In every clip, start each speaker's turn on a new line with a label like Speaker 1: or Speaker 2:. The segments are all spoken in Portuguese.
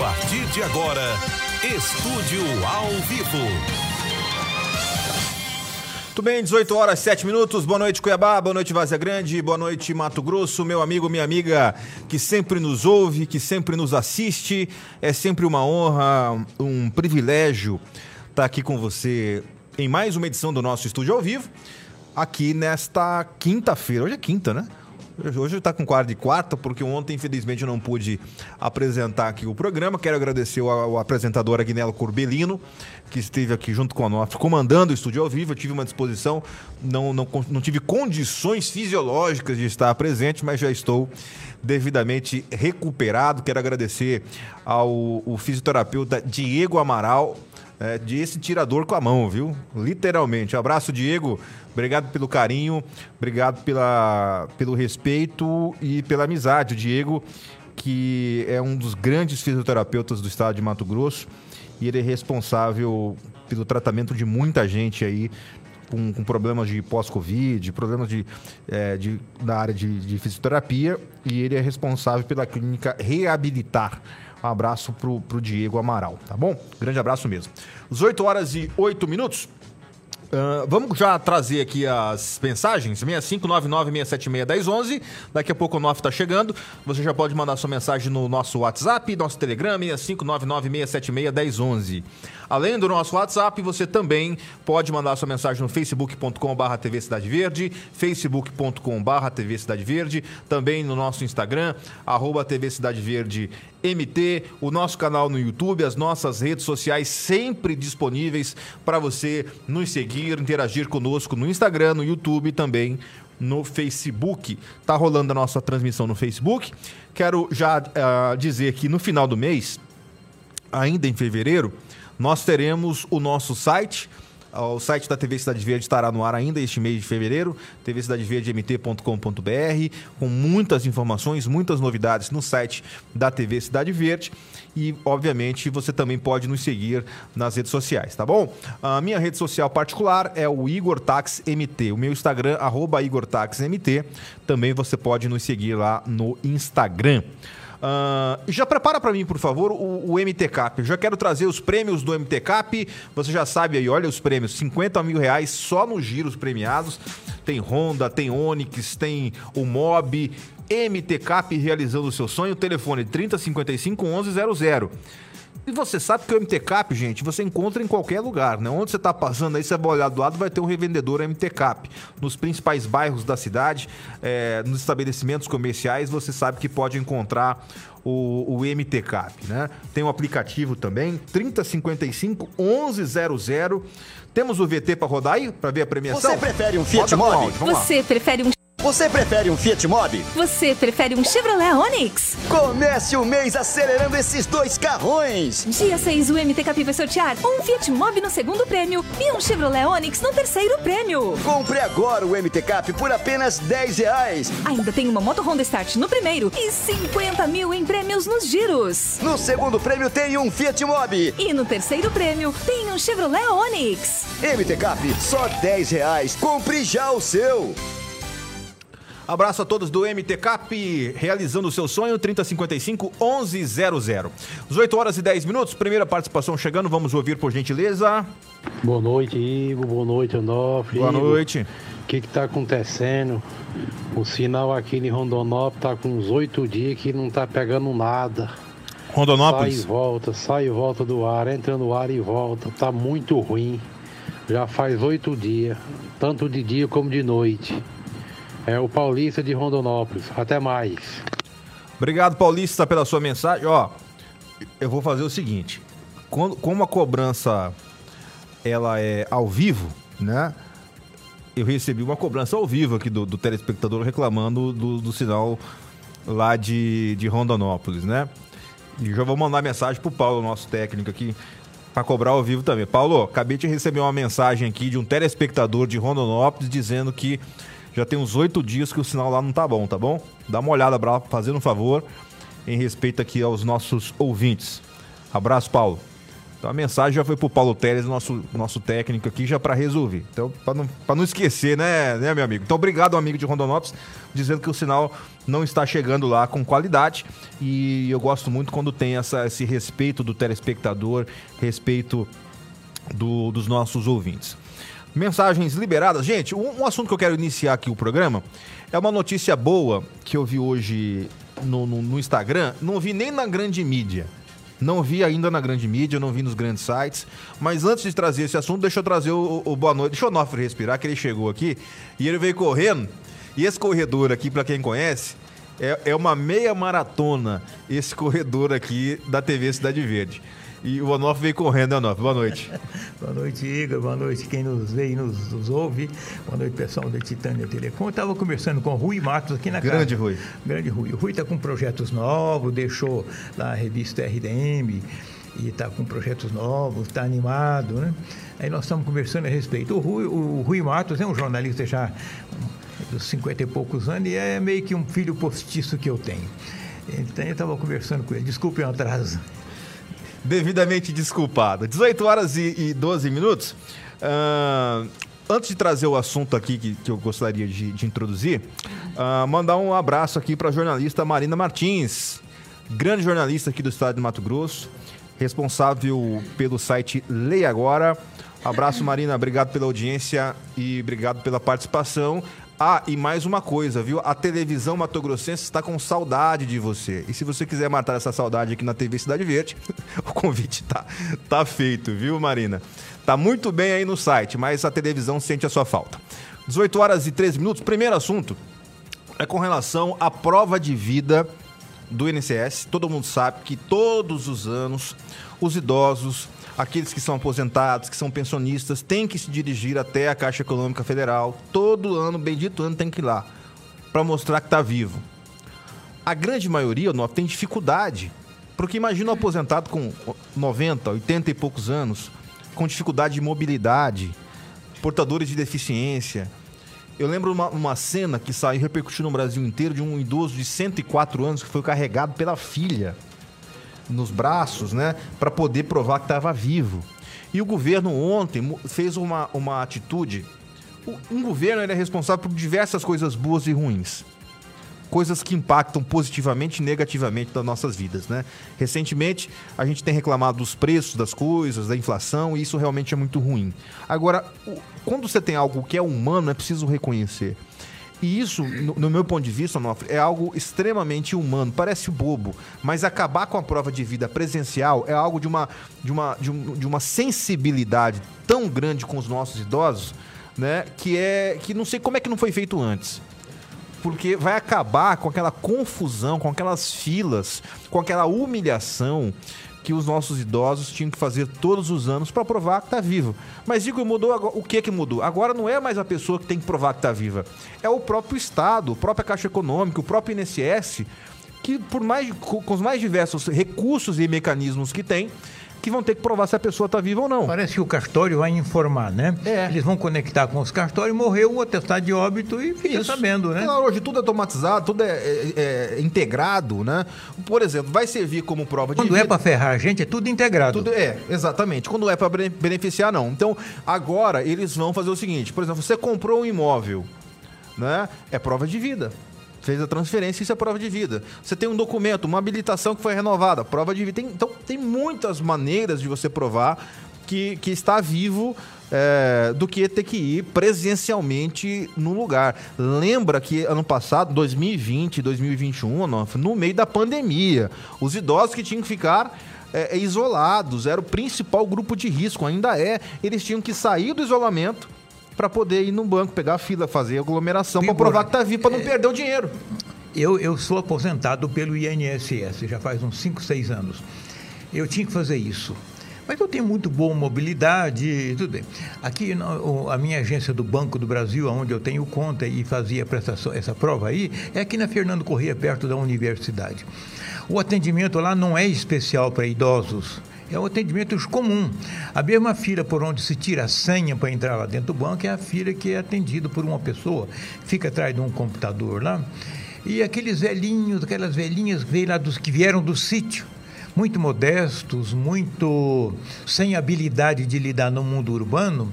Speaker 1: partir de agora, Estúdio ao Vivo.
Speaker 2: Muito bem, 18 horas 7 minutos. Boa noite, Cuiabá. Boa noite, Vazia Grande. Boa noite, Mato Grosso. Meu amigo, minha amiga que sempre nos ouve, que sempre nos assiste. É sempre uma honra, um privilégio estar aqui com você em mais uma edição do nosso Estúdio ao Vivo. Aqui nesta quinta-feira. Hoje é quinta, né? Hoje está com quadro de quarta, porque ontem, infelizmente, não pude apresentar aqui o programa. Quero agradecer ao, apresentador Agnello Corbelino, que esteve aqui junto com a nós, comandando o estúdio ao vivo. Eu tive uma disposição, não, não, não tive condições fisiológicas de estar presente, mas já estou devidamente recuperado. Quero agradecer ao fisioterapeuta Diego Amaral, é, de esse tirador com a mão, viu? Literalmente. Abraço, Diego. Obrigado pelo carinho, obrigado pela, pelo respeito e pela amizade. O Diego, que é um dos grandes fisioterapeutas do estado de Mato Grosso, e ele é responsável pelo tratamento de muita gente aí com, com problemas de pós-Covid, problemas de, é, de, área de, de fisioterapia, e ele é responsável pela clínica Reabilitar. Um abraço pro, pro Diego Amaral, tá bom? Grande abraço mesmo. 18 horas e 8 minutos. Uh, vamos já trazer aqui as mensagens, 6599-676-1011. Daqui a pouco o NOF está chegando. Você já pode mandar sua mensagem no nosso WhatsApp, nosso Telegram, 6599-676-1011. Além do nosso WhatsApp, você também pode mandar sua mensagem no facebook.com.br TV Cidade Verde, facebook.com.br TV Cidade Verde, também no nosso Instagram, arroba TV Cidade Verde MT, o nosso canal no YouTube, as nossas redes sociais sempre disponíveis para você nos seguir, interagir conosco no Instagram, no YouTube e também no Facebook. Tá rolando a nossa transmissão no Facebook. Quero já uh, dizer que no final do mês, ainda em fevereiro, nós teremos o nosso site. O site da TV Cidade Verde estará no ar ainda este mês de fevereiro, tvcidadeverdemt.com.br, com muitas informações, muitas novidades no site da TV Cidade Verde. E, obviamente, você também pode nos seguir nas redes sociais, tá bom? A minha rede social particular é o Igor Tax MT. O meu Instagram, arroba Igor Tax MT. Também você pode nos seguir lá no Instagram. Uh, já prepara para mim, por favor, o, o MTCap. Eu já quero trazer os prêmios do MTCap. Você já sabe aí, olha os prêmios: 50 mil reais só nos giros premiados. Tem Honda, tem Onix, tem o Mob. MTCap realizando o seu sonho. Telefone 3055 1100. E você sabe que o MT Cap, gente, você encontra em qualquer lugar, né? Onde você está passando aí, você vai olhar do lado, vai ter um revendedor MT Cap. Nos principais bairros da cidade, é, nos estabelecimentos comerciais, você sabe que pode encontrar o, o MT Cap, né? Tem um aplicativo também, 3055 1100. Temos o VT para rodar aí, para ver a premiação?
Speaker 3: Você prefere um Fiat Mobi?
Speaker 4: Você prefere um
Speaker 3: você prefere um Fiat Mobi?
Speaker 4: Você prefere um Chevrolet Onix?
Speaker 3: Comece o mês acelerando esses dois carrões!
Speaker 4: Dia 6, o MT Capi vai sortear um Fiat Mobi no segundo prêmio e um Chevrolet Onix no terceiro prêmio.
Speaker 3: Compre agora o MT Cap por apenas 10 reais.
Speaker 4: Ainda tem uma moto Honda Start no primeiro e 50 mil em prêmios nos giros.
Speaker 3: No segundo prêmio tem um Fiat Mobi.
Speaker 4: E no terceiro prêmio tem um Chevrolet Onix.
Speaker 3: MT Cap, só 10 reais. Compre já o seu.
Speaker 2: Abraço a todos do MT Cap, realizando o seu sonho, 3055 1100. 18 horas e 10 minutos, primeira participação chegando, vamos ouvir por gentileza.
Speaker 5: Boa noite, Igor, boa noite, Onofre.
Speaker 2: Boa noite.
Speaker 5: O que está acontecendo? O sinal aqui em Rondonópolis está com uns oito dias que não está pegando nada.
Speaker 2: Rondonópolis?
Speaker 5: Sai e volta, sai e volta do ar, entra no ar e volta. Tá muito ruim. Já faz oito dias, tanto de dia como de noite. É o Paulista de Rondonópolis. Até mais.
Speaker 2: Obrigado, Paulista, pela sua mensagem. Ó, eu vou fazer o seguinte. Quando, como a cobrança ela é ao vivo, né? Eu recebi uma cobrança ao vivo aqui do, do telespectador reclamando do, do sinal lá de, de Rondonópolis, né? E já vou mandar mensagem pro Paulo, nosso técnico aqui, para cobrar ao vivo também. Paulo, acabei de receber uma mensagem aqui de um telespectador de Rondonópolis dizendo que já tem uns oito dias que o sinal lá não tá bom, tá bom? Dá uma olhada, fazendo um favor, em respeito aqui aos nossos ouvintes. Abraço, Paulo. Então a mensagem já foi pro Paulo Teles, nosso, nosso técnico aqui, já para resolver. Então, para não, pra não esquecer, né, né, meu amigo? Então, obrigado, amigo de Rondonópolis, dizendo que o sinal não está chegando lá com qualidade. E eu gosto muito quando tem essa, esse respeito do telespectador, respeito do, dos nossos ouvintes. Mensagens liberadas. Gente, um, um, assunto que eu quero iniciar aqui o programa é uma notícia boa que eu vi hoje no, no, no Instagram. Não vi nem na grande mídia. Não vi ainda na grande mídia, não vi nos grandes sites. Mas antes de trazer esse assunto, deixa eu trazer o, o boa noite. Deixa o Onofre respirar, que ele chegou aqui e ele veio correndo. E esse corredor aqui, para quem conhece, é, é uma meia maratona. Esse corredor aqui da TV Cidade Verde. E o Onofre veio correndo, né, Onofre? Boa noite.
Speaker 6: Boa noite, Igor. Boa noite quem nos vê e nos, nos ouve. Boa noite, pessoal da Titânia Telecom. Eu estava conversando com o Rui Matos aqui na
Speaker 2: casa. Grande Rui.
Speaker 6: Grande Rui. O Rui está com projetos novos, deixou lá a revista RDM e está com projetos novos, está animado, né? Aí nós estamos conversando a respeito. O Rui, o Rui Matos é um jornalista já dos 50 e poucos anos e é meio que um filho postiço que eu tenho. Então eu estava conversando com ele. Desculpe o atraso
Speaker 2: devidamente desculpado. 18 horas e, e 12 minutos. Uh, antes de trazer o assunto aqui que, que eu gostaria de, de introduzir, uh, mandar um abraço aqui para a jornalista Marina Martins, grande jornalista aqui do estado de Mato Grosso, responsável pelo site Leia Agora. Abraço, Marina. Obrigado pela audiência e obrigado pela participação. Ah, e mais uma coisa, viu? A televisão matogrossense está com saudade de você. E se você quiser matar essa saudade aqui na TV Cidade Verde, o convite tá, tá feito, viu, Marina? Tá muito bem aí no site, mas a televisão sente a sua falta. 18 horas e 13 minutos. Primeiro assunto é com relação à prova de vida do INSS. Todo mundo sabe que todos os anos os idosos aqueles que são aposentados, que são pensionistas, têm que se dirigir até a Caixa Econômica Federal. Todo ano, bendito ano, tem que ir lá para mostrar que está vivo. A grande maioria não, tem dificuldade. Porque imagina um aposentado com 90, 80 e poucos anos, com dificuldade de mobilidade, portadores de deficiência. Eu lembro uma, uma cena que saiu repercutiu no Brasil inteiro de um idoso de 104 anos que foi carregado pela filha nos braços, né, para poder provar que estava vivo. E o governo ontem fez uma, uma atitude. Um governo é responsável por diversas coisas boas e ruins. Coisas que impactam positivamente e negativamente nas nossas vidas, né? Recentemente, a gente tem reclamado dos preços das coisas, da inflação, e isso realmente é muito ruim. Agora, quando você tem algo que é humano, é preciso reconhecer. E isso, no, no, meu ponto de vista, Nofre, é algo extremamente humano. Parece bobo, mas acabar com a prova de vida presencial é algo de uma, de uma, de, um, de uma sensibilidade tão grande com os nossos idosos, né? Que é que não sei como é que não foi feito antes. Porque vai acabar com aquela confusão, com aquelas filas, com aquela humilhação que os nossos idosos tinham que fazer todos os anos para provar que está vivo. Mas digo, mudou agora, o que que mudou? Agora não é mais a pessoa que tem que provar que está viva, é o próprio Estado, a própria Caixa Econômica, o próprio INSS, que por mais com os mais diversos recursos e mecanismos que tem, que vão ter que provar se a pessoa está viva ou não.
Speaker 6: Parece que o cartório vai informar, né? É. Eles vão conectar com os cartórios, morreu o atestado de óbito e fica Isso. sabendo, né?
Speaker 2: Não, hoje tudo é automatizado, tudo é, é, é, integrado, né? Por exemplo, vai servir como prova
Speaker 6: de. Quando é para ferrar a gente, é tudo integrado.
Speaker 2: Tudo é, exatamente. Quando é para beneficiar, não. Então, agora eles vão fazer o seguinte: por exemplo, você comprou um imóvel, né? É prova de vida fez a transferência, isso é prova de vida. Você tem um documento, uma habilitação que foi renovada, prova de vida. Tem, então, tem muitas maneiras de você provar que, que está vivo é, do que ter que ir presencialmente no lugar. Lembra que ano passado, 2020, 2021, no meio da pandemia, os idosos que tinham que ficar é, isolados, era o principal grupo de risco, ainda é. Eles tinham que sair do isolamento para poder ir no banco, pegar a fila, fazer aglomeração, para provar que tá vivo, para não é... perder o dinheiro.
Speaker 6: Eu, eu sou aposentado pelo INSS, já faz uns 5, 6 anos. Eu tinha que fazer isso. Mas eu tenho muito boa mobilidade, tudo bem. Aqui, a minha agência do Banco do Brasil, onde eu tenho conta e fazia prestação, essa prova aí, é aqui na Fernando Corrêa, perto da universidade. O atendimento lá não é especial para idosos, é um atendimento comum. A mesma fila por onde se tira a senha para entrar lá dentro do banco é a fila que é atendida por uma pessoa, fica atrás de um computador lá. E aqueles velhinhos, aquelas velhinhas que lá dos que vieram do sítio, muito modestos, muito sem habilidade de lidar no mundo urbano,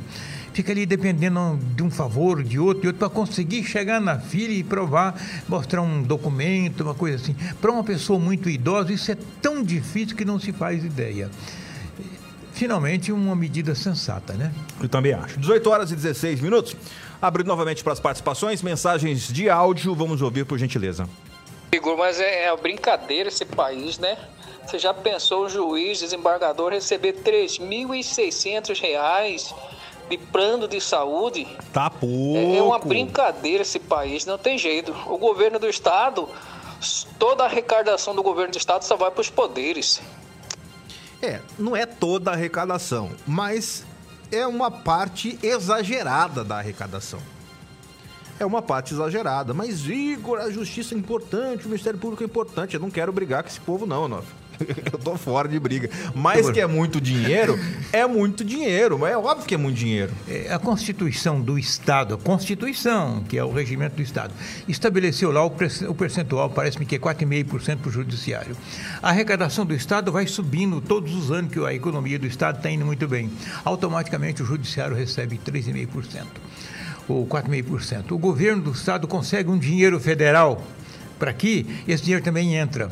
Speaker 6: fica ali dependendo de um favor, de outro, de outro, para conseguir chegar na fila e provar, mostrar um documento, uma coisa assim. Para uma pessoa muito idosa, isso é tão difícil que não se faz ideia. Finalmente, uma medida sensata, né?
Speaker 2: Eu também acho. 18 horas e 16 minutos. Abrindo novamente para as participações, mensagens de áudio, vamos ouvir por gentileza.
Speaker 7: Igor, mas é, é brincadeira esse país, né? Você já pensou o juiz, desembargador, receber R$ 3.600 de plano de saúde?
Speaker 2: Tá pouco.
Speaker 7: É, é uma brincadeira esse país, não tem jeito. O governo do estado, toda a arrecadação do governo do estado só vai para os poderes.
Speaker 2: É, não é toda a arrecadação, mas é uma parte exagerada da arrecadação. É uma parte exagerada. Mas, Igor, a justiça é importante, o Ministério Público é importante. Eu não quero brigar com esse povo, não, Nof. Eu tô fora de briga. Mas que é muito dinheiro, é muito dinheiro. É óbvio que é muito dinheiro.
Speaker 6: É, a Constituição do Estado, a Constituição, que é o regimento do Estado, estabeleceu lá o percentual, parece-me que é 4,5% para o Judiciário. A arrecadação do Estado vai subindo todos os anos que a economia do Estado está indo muito bem. Automaticamente o Judiciário recebe 3,5% ou 4,5%. O governo do Estado consegue um dinheiro federal para aqui, esse dinheiro também entra.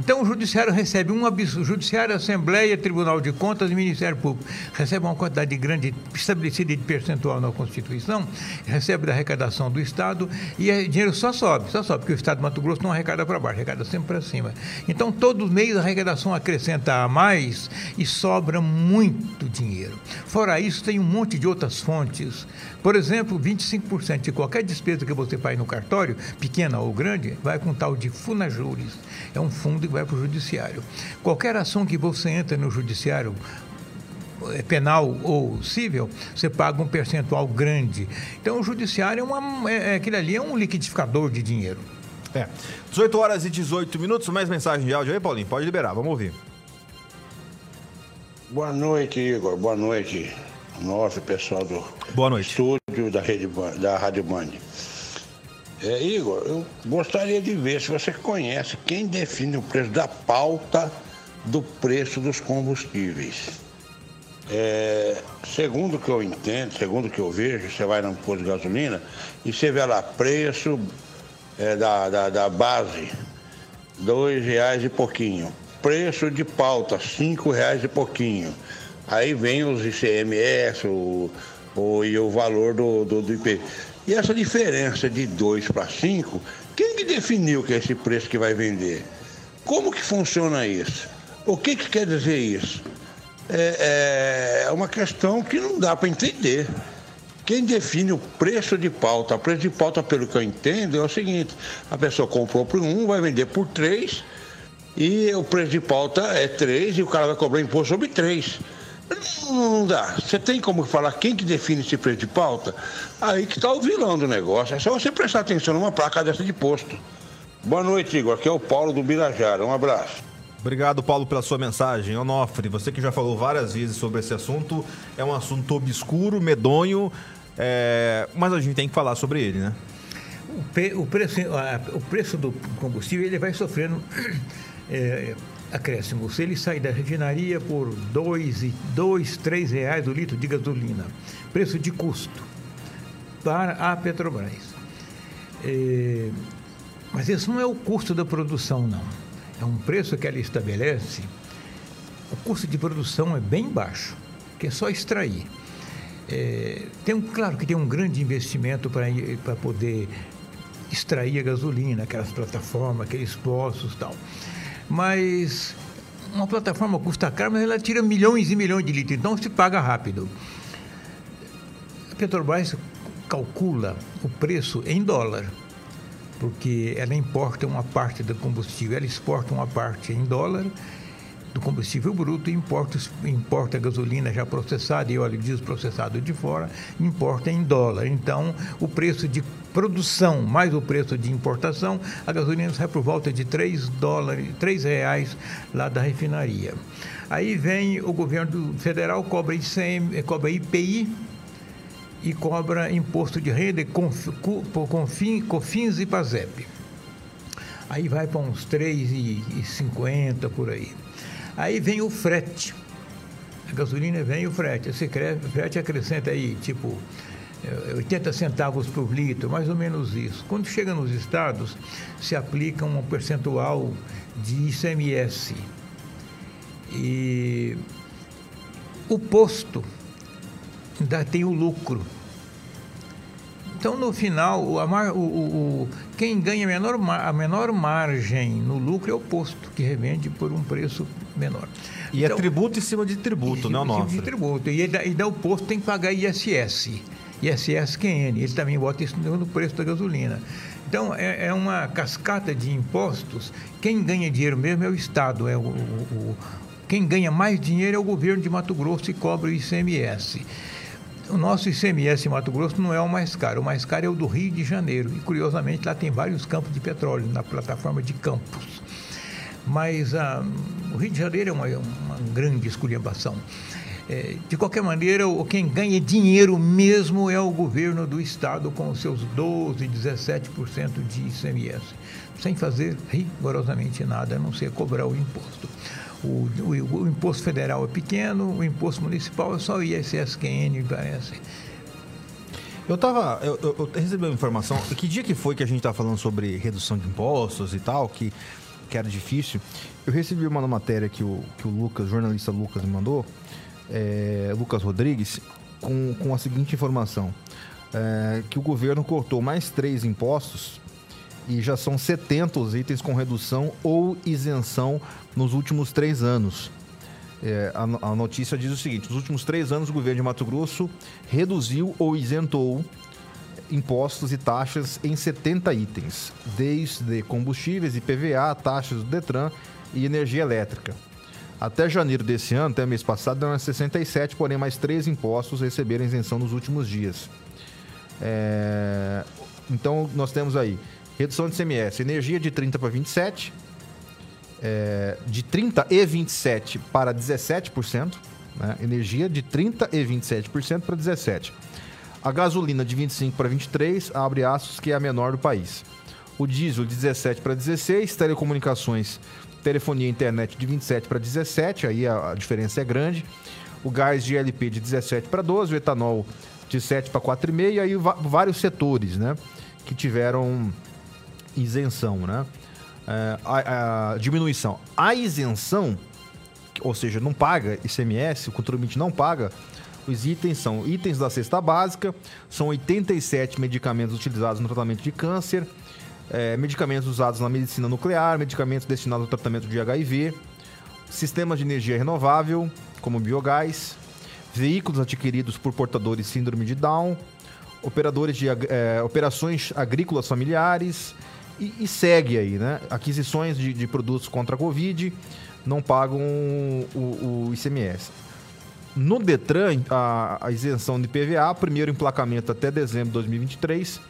Speaker 6: Então o judiciário recebe um absurdo, judiciário, Assembleia, Tribunal de Contas e Ministério Público recebe uma quantidade grande estabelecida de percentual na Constituição, recebe da arrecadação do Estado e o dinheiro só sobe, só sobe, porque o Estado de Mato Grosso não arrecada para baixo, arrecada sempre para cima. Então todo mês a arrecadação acrescenta a mais e sobra muito dinheiro. Fora isso, tem um monte de outras fontes. Por exemplo, 25% de qualquer despesa que você faz no cartório, pequena ou grande, vai com tal de Funajuros. É um fundo e vai para o judiciário. Qualquer ação que você entra no judiciário, é penal ou civil, você paga um percentual grande. Então, o judiciário é, uma, é, é aquele ali é um liquidificador de dinheiro.
Speaker 2: É. 18 horas e 18 minutos, mais mensagem de áudio aí, Paulinho? Pode liberar, vamos ouvir.
Speaker 8: Boa noite, Igor. Boa noite, nosso pessoal do
Speaker 2: Boa noite.
Speaker 8: estúdio da, Rede, da Rádio Band. É, Igor, eu gostaria de ver se você conhece quem define o preço da pauta do preço dos combustíveis. É, segundo o que eu entendo, segundo o que eu vejo, você vai num posto de gasolina e você vê lá preço é, da, da, da, base, dois reais e pouquinho. Preço de pauta, cinco reais e pouquinho. Aí vem os ICMS o, o, e o valor do, do, do IP. E essa diferença de 2 para 5, quem que definiu que é esse preço que vai vender? Como que funciona isso? O que, que quer dizer isso? É, é uma questão que não dá para entender. Quem define o preço de pauta, o preço de pauta, pelo que eu entendo, é o seguinte: a pessoa comprou por um, vai vender por três, e o preço de pauta é três, e o cara vai cobrar imposto sobre três. Não dá. Você tem como falar quem que define esse preço de pauta? Aí que está o vilão do negócio. É só você prestar atenção numa placa dessa de posto. Boa noite, Igor. Aqui é o Paulo do Birajara. Um abraço.
Speaker 2: Obrigado, Paulo, pela sua mensagem. Onofre, você que já falou várias vezes sobre esse assunto, é um assunto obscuro, medonho, é... mas a gente tem que falar sobre ele, né?
Speaker 6: O, preço, o preço do combustível ele vai sofrendo é, acréscimo. Se ele sai da refinaria por dois, três reais o litro de gasolina, preço de custo para a Petrobras. É, mas esse não é o custo da produção, não. É um preço que ela estabelece. O custo de produção é bem baixo, que é só extrair. É, tem um, claro que tem um grande investimento para poder extrair a gasolina, aquelas plataformas, aqueles poços tal. Mas uma plataforma custa caro, mas ela tira milhões e milhões de litros, então se paga rápido. A Petrobras calcula o preço em dólar, porque ela importa uma parte do combustível, ela exporta uma parte em dólar do combustível bruto, importa, importa gasolina já processada e óleo diesel processado de fora, importa em dólar. Então, o preço de produção mais o preço de importação, a gasolina sai por volta de 3 dólares, 3 reais lá da refinaria. Aí vem o governo federal, cobra, ICM, cobra IPI, e cobra imposto de renda, COFINS e PASEP. Aí vai para uns 3,50 por aí. Aí vem o frete. A gasolina vem o frete. Esse frete acrescenta aí, tipo, 80 centavos por litro, mais ou menos isso. Quando chega nos estados, se aplica um percentual de ICMS. E o posto ainda tem o lucro. Então, no final, o, a mar- o- quem ganha a menor, a menor margem no lucro é o posto, que revende por um preço menor.
Speaker 2: E
Speaker 6: Então,
Speaker 2: é tributo em cima de tributo, né,
Speaker 6: tipo de
Speaker 2: Onofre?
Speaker 6: tributo. E ainda, ainda o posto tem que pagar ISS. ISS-QN. Ele também bota isso no preço da gasolina. Então, é, é uma cascata de impostos. Quem ganha dinheiro mesmo é o Estado. É o, o- quem ganha mais dinheiro é o governo de Mato Grosso e cobra o ICMS. O nosso ICMS em Mato Grosso não é o mais caro. O mais caro é o do Rio de Janeiro. E, curiosamente, lá tem vários campos de petróleo, na plataforma de Campos. Mas ah, o Rio de Janeiro é uma, uma grande esculhambação. É, de qualquer maneira, o, quem ganha dinheiro mesmo é o governo do estado, com os seus 12%, 17% de ICMS, sem fazer rigorosamente nada, a não ser cobrar o imposto. O, o- o imposto federal é pequeno, o imposto municipal é só o ISSQN, parece.
Speaker 2: Eu tava. Eu, eu, eu recebi uma informação. Que dia que foi que a gente tava falando sobre redução de impostos e tal, que, que era difícil? Eu recebi uma matéria que o, que o Lucas, o jornalista Lucas, me mandou, é, Lucas Rodrigues, com, com a seguinte informação: é, que o governo cortou mais três impostos e já são 70 os itens com redução ou isenção nos últimos três anos. É, a, a notícia diz o seguinte: nos últimos três anos, o governo de Mato Grosso reduziu ou isentou impostos e taxas em 70 itens, desde combustíveis, IPVA, taxas do Detran e energia elétrica. Até janeiro desse ano, até mês passado, eram 67, porém mais três impostos receberam isenção nos últimos dias. É, Então, nós temos aí redução de CMS, energia de 30 para 27, é, de 30 e 27 para 17%, né? energia de 30 e 27% para 17%. A gasolina de 25 para 23, abre aspas, que é a menor do país. O diesel de 17 para 16, telecomunicações, telefonia e internet de 27 para 17, aí a, a diferença é grande. O gás de LP de 17 para 12, o etanol de 7 para 4,5, e aí vários setores, né, que tiveram isenção, né? É, a, a diminuição. A isenção, ou seja, não paga ICMS, o contribuinte não paga, os itens são itens da cesta básica, são 87 medicamentos utilizados no tratamento de câncer, é, medicamentos usados na medicina nuclear, medicamentos destinados ao tratamento de HIV, sistemas de energia renovável, como biogás, veículos adquiridos por portadores de síndrome de Down, operadores de eh, operações agrícolas familiares e, e segue aí, né? Aquisições de, de produtos contra a Covid não pagam o, o ICMS. No Detran, a, a isenção de IPVA, primeiro emplacamento até dezembro de 2023,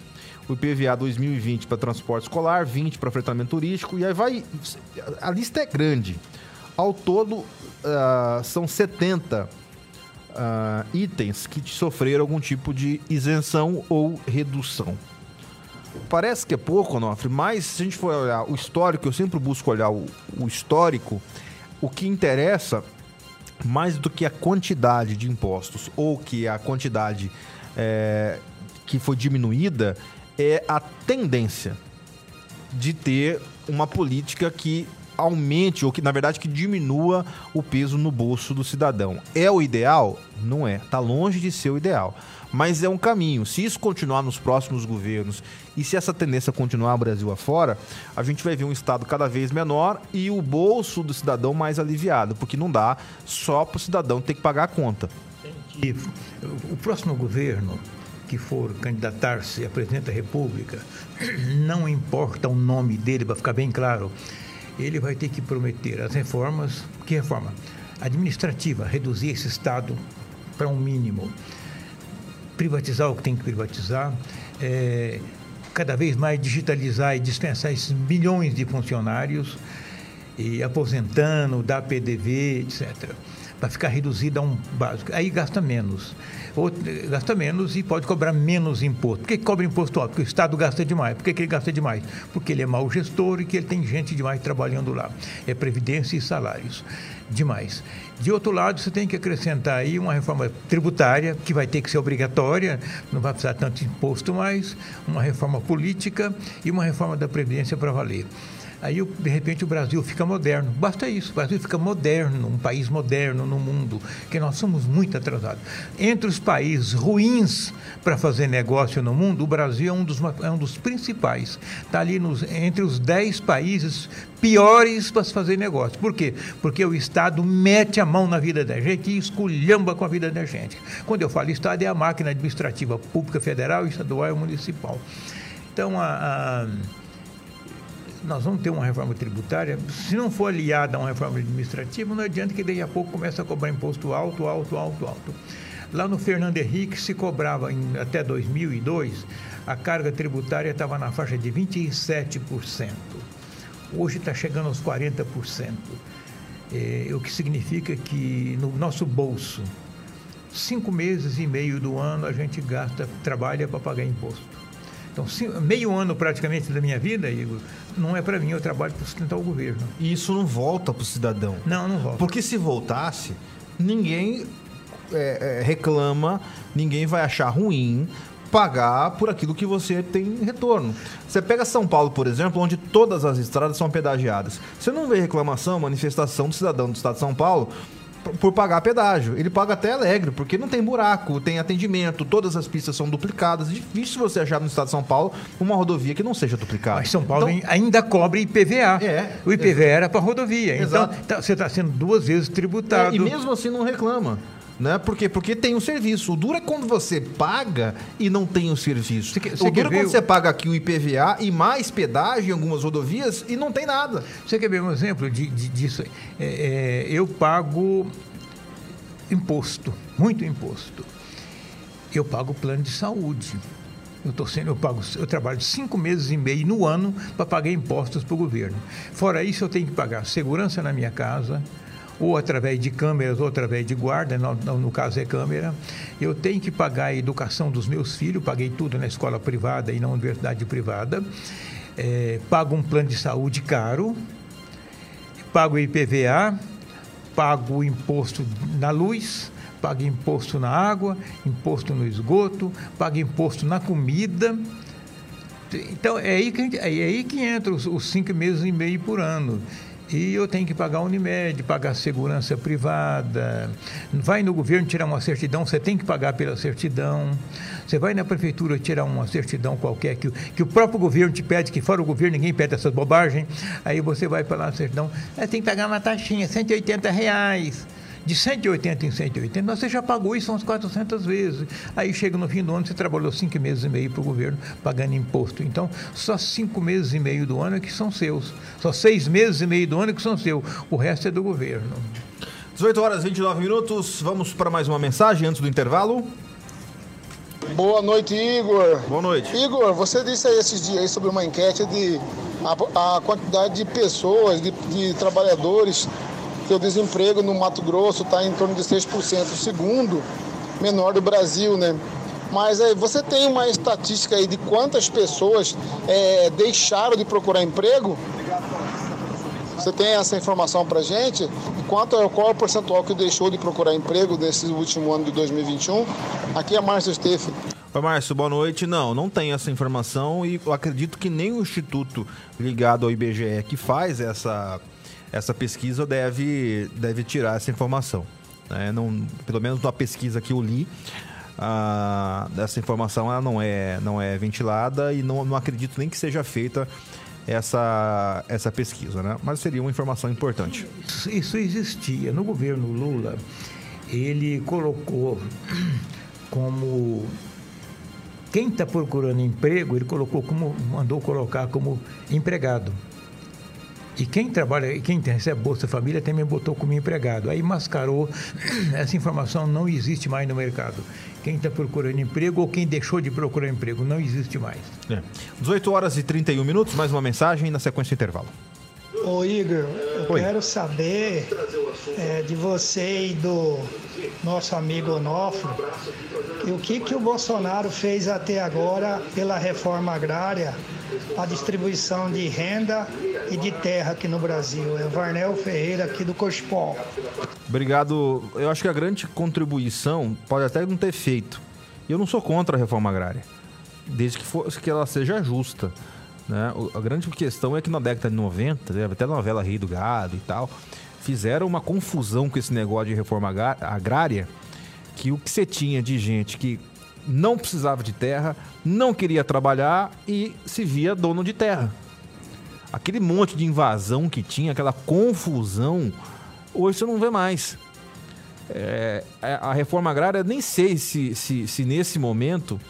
Speaker 2: o IPVA 2020 para transporte escolar, 20 para fretamento turístico, e aí vai. A lista é grande. Ao todo, ah, são 70 ah, itens que sofreram algum tipo de isenção ou redução. Parece que é pouco, Onofre, mas se a gente for olhar o histórico, eu sempre busco olhar o, o histórico, o que interessa mais do que a quantidade de impostos ou que a quantidade é, que foi diminuída é a tendência de ter uma política que aumente ou que na verdade que diminua o peso no bolso do cidadão. É o ideal? Não é. Tá longe de ser o ideal. Mas é um caminho. Se isso continuar nos próximos governos e se essa tendência continuar Brasil afora, a gente vai ver um estado cada vez menor e o bolso do cidadão mais aliviado, porque não dá só para o cidadão ter que pagar a conta.
Speaker 6: O próximo governo que for candidatar-se a presidente da República, não importa o nome dele, para ficar bem claro, ele vai ter que prometer as reformas. Que reforma? Administrativa, reduzir esse Estado para um mínimo, privatizar o que tem que privatizar, é, cada vez mais digitalizar e dispensar esses milhões de funcionários, e aposentando, dar PDV, etc para ficar reduzida a um básico. Aí gasta menos. Gasta menos e pode cobrar menos imposto. Por que, que cobra imposto alto? Porque o Estado gasta demais. Por que, que ele gasta demais? Porque ele é mau gestor e que ele tem gente demais trabalhando lá. É previdência e salários. Demais. De outro lado, você tem que acrescentar aí uma reforma tributária, que vai ter que ser obrigatória, não vai precisar tanto imposto mais, uma reforma política e uma reforma da Previdência para valer. Aí, de repente, o Brasil fica moderno. Basta isso. O Brasil fica moderno, um país moderno no mundo, que nós somos muito atrasados. Entre os países ruins para fazer negócio no mundo, o Brasil é um dos, é um dos principais. Está ali nos, entre os 10 países piores para se fazer negócio. Por quê? Porque o Estado mete a mão na vida da gente e esculhamba com a vida da gente. Quando eu falo Estado, é a máquina administrativa pública, federal, estadual e municipal. Então, a, a nós vamos ter uma reforma tributária, se não for aliada a uma reforma administrativa, não adianta que daqui a pouco comece a cobrar imposto alto, alto, alto, alto. Lá no Fernando Henrique se cobrava em, até 2002, a carga tributária estava na faixa de 27%. Hoje está chegando aos 40%. É, o que significa que no nosso bolso, cinco meses e meio do ano a gente gasta, trabalha para pagar imposto. Então, meio ano praticamente da minha vida, Igor, não é para mim, eu trabalho para sustentar o governo.
Speaker 2: E isso não volta para o cidadão.
Speaker 6: Não, não volta.
Speaker 2: Porque se voltasse, ninguém é, é, reclama, ninguém vai achar ruim pagar por aquilo que você tem retorno. Você pega São Paulo, por exemplo, onde todas as estradas são pedagiadas. Você não vê reclamação, manifestação do cidadão do estado de São Paulo por pagar pedágio. Ele paga até alegre, porque não tem buraco, tem atendimento, todas as pistas são duplicadas. Difícil você achar no estado de São Paulo uma rodovia que não seja duplicada.
Speaker 6: Mas São Paulo então, ainda cobre IPVA.
Speaker 2: É,
Speaker 6: o IPVA era para rodovia. Então. Então, você está sendo duas vezes tributado. É,
Speaker 2: e mesmo assim não reclama. Né? Por quê? Porque tem o um serviço. O duro é quando você paga e não tem o serviço. Você, você o duro é quando você paga aqui o IPVA e mais pedágio em algumas rodovias e não tem nada.
Speaker 6: Você quer ver um exemplo de, de disso? É, é, eu pago imposto, muito imposto. Eu pago plano de saúde. Eu, tô sendo, eu, pago, eu trabalho cinco meses e meio no ano para pagar impostos para o governo. Fora isso, eu tenho que pagar segurança na minha casa, ou através de câmeras ou através de guarda, no, no, caso é câmera. Eu tenho que pagar a educação dos meus filhos, paguei tudo na escola privada e na universidade privada. É, pago um plano de saúde caro, pago IPVA, pago imposto na luz, pago imposto na água, imposto no esgoto, pago imposto na comida. Então é aí que, é aí que entra os, os cinco meses e meio por ano. E eu tenho que pagar a Unimed, pagar segurança privada. Vai no governo tirar uma certidão, você tem que pagar pela certidão. Você vai na prefeitura tirar uma certidão qualquer que, que o próprio governo te pede, que fora o governo ninguém pede essas bobagens. Aí você vai para a certidão, é, tem que pagar uma taxinha, 180 reais de 180 em 180, você já pagou isso umas 400 vezes. Aí chega no fim do ano, você trabalhou cinco meses e meio para o governo pagando imposto. Então, só cinco meses e meio do ano é que são seus. Só seis meses e meio do ano é que são seus. O resto é do governo.
Speaker 2: 18 horas e 29 minutos. Vamos para mais uma mensagem antes do intervalo.
Speaker 9: Boa noite, Igor.
Speaker 2: Boa noite.
Speaker 9: Igor, você disse aí esses dias aí sobre uma enquete de a, a quantidade de pessoas, de, de trabalhadores que o desemprego no Mato Grosso está em torno de 6%, o segundo menor do Brasil, né? Mas é, você tem uma estatística aí de quantas pessoas é, deixaram de procurar emprego? Você tem essa informação para gente? Quanto, qual é o percentual que deixou de procurar emprego nesse último ano de 2021? Aqui é Márcio Steff.
Speaker 2: Oi, Márcio, boa noite. Não, não tem essa informação e eu acredito que nem o instituto ligado ao IBGE que faz essa essa pesquisa deve, deve tirar essa informação. Né? Não, pelo menos na pesquisa que eu li, ah, essa informação ela não, é, não é ventilada e não, não acredito nem que seja feita essa, essa pesquisa, né? mas seria uma informação importante.
Speaker 6: Isso, isso existia. No governo Lula, ele colocou como quem está procurando emprego, ele colocou como mandou colocar como empregado. E quem trabalha, quem recebe Bolsa Família também botou como empregado. Aí mascarou, essa informação não existe mais no mercado. Quem está procurando emprego ou quem deixou de procurar emprego, não existe mais.
Speaker 2: É. 18 horas e 31 minutos, mais uma mensagem na sequência do intervalo.
Speaker 10: Ô Igor, eu Oi. quero saber é, de você e do nosso amigo Onofre, e o que, que o Bolsonaro fez até agora pela reforma agrária, a distribuição de renda e de terra aqui no Brasil. É o Varnel Ferreira aqui do Cospol.
Speaker 2: Obrigado. Eu acho que a grande contribuição pode até não ter feito. Eu não sou contra a reforma agrária, desde que, for, que ela seja justa. Né? A grande questão é que na década de 90, né, até na novela Rei do Gado e tal, fizeram uma confusão com esse negócio de reforma agrária, que o que você tinha de gente que não precisava de terra, não queria trabalhar e se via dono de terra. Aquele monte de invasão que tinha, aquela confusão, hoje você não vê mais. É, é a reforma agrária, nem sei se, se, se nesse momento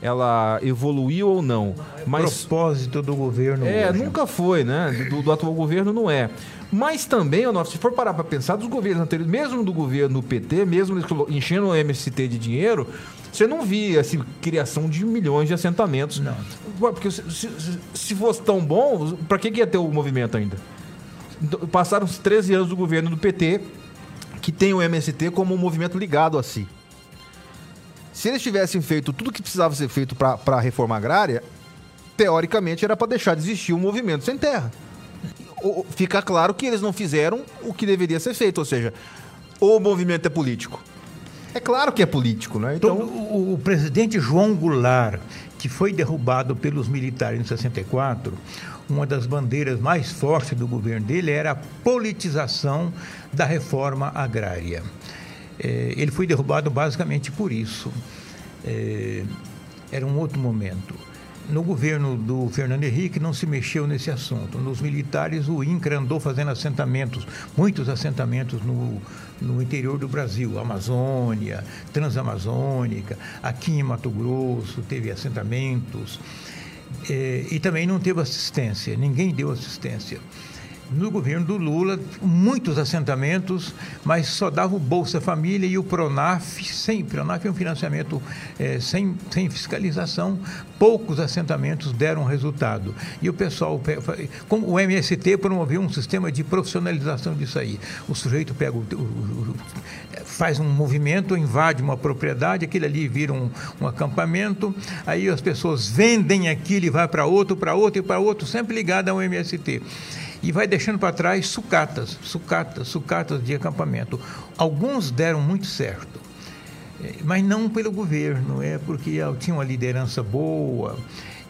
Speaker 2: ela evoluiu ou não. Mas
Speaker 6: propósito do governo.
Speaker 2: É, hoje. nunca foi, né? Do, do, atual governo não é. Mas também, se for parar para pensar, dos governos anteriores, mesmo do governo PT, mesmo enchendo o MST de dinheiro, você não via assim, criação de milhões de assentamentos.
Speaker 6: Não.
Speaker 2: Porque se, se, se fosse tão bom, para que, que ia ter o movimento ainda? Então, passaram os 13 anos do governo do PT, que tem o MST como um movimento ligado a si. Se eles tivessem feito tudo que precisava ser feito para a reforma agrária, teoricamente era para deixar de existir um movimento sem terra. Fica claro que eles não fizeram o que deveria ser feito, ou seja, o movimento é político. É claro que é político, né?
Speaker 6: Então, o, o presidente João Goulart, que foi derrubado pelos militares em 64, uma das bandeiras mais fortes do governo dele era a politização da reforma agrária. É, ele foi derrubado basicamente por isso. É, era um outro momento. No governo do Fernando Henrique não se mexeu nesse assunto. Nos militares, o INCRA andou fazendo assentamentos, muitos assentamentos no, no interior do Brasil, Amazônia, Transamazônica, aqui em Mato Grosso, teve assentamentos. É, e também não teve assistência, ninguém deu assistência no governo do Lula, muitos assentamentos, mas só dava o Bolsa Família e o Pronaf, sem, Pronaf é um financiamento é, sem, sem fiscalização, poucos assentamentos deram resultado. E o pessoal, como o MST promoveu um sistema de profissionalização disso aí. O sujeito pega o, o, faz um movimento, invade uma propriedade, aquele ali vira um, um acampamento, aí as pessoas vendem aquilo e vai para outro, para outro e para outro, sempre ligado ao MST e vai deixando para trás sucatas, sucatas, sucatas de acampamento. Alguns deram muito certo, eh, mas não pelo governo, é porque tinha uma liderança boa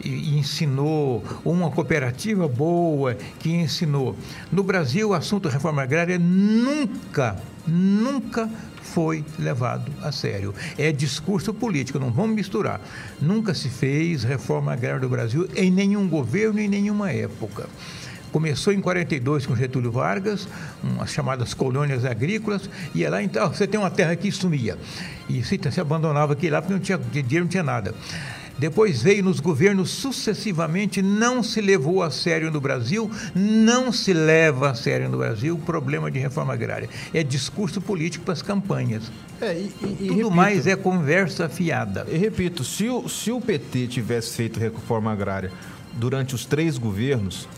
Speaker 6: e ensinou, uma cooperativa boa que ensinou. No Brasil, o assunto reforma agrária nunca, nunca foi levado a sério. É discurso político, não vamos misturar. Nunca se fez reforma agrária do Brasil em nenhum governo, em nenhuma época. Começou em 42 com Getúlio Vargas, umas chamadas colônias agrícolas, e lá então você tem uma terra que sumia. E se, se abandonava aqui lá porque não tinha dinheiro, não tinha nada. Depois veio nos governos sucessivamente, não se levou a sério no Brasil, não se leva a sério no Brasil o problema de reforma agrária. É discurso político para as campanhas. É, e, e, Tudo repito, mais é conversa fiada.
Speaker 2: E repito, se o, se o PT tivesse feito reforma agrária durante os três governos,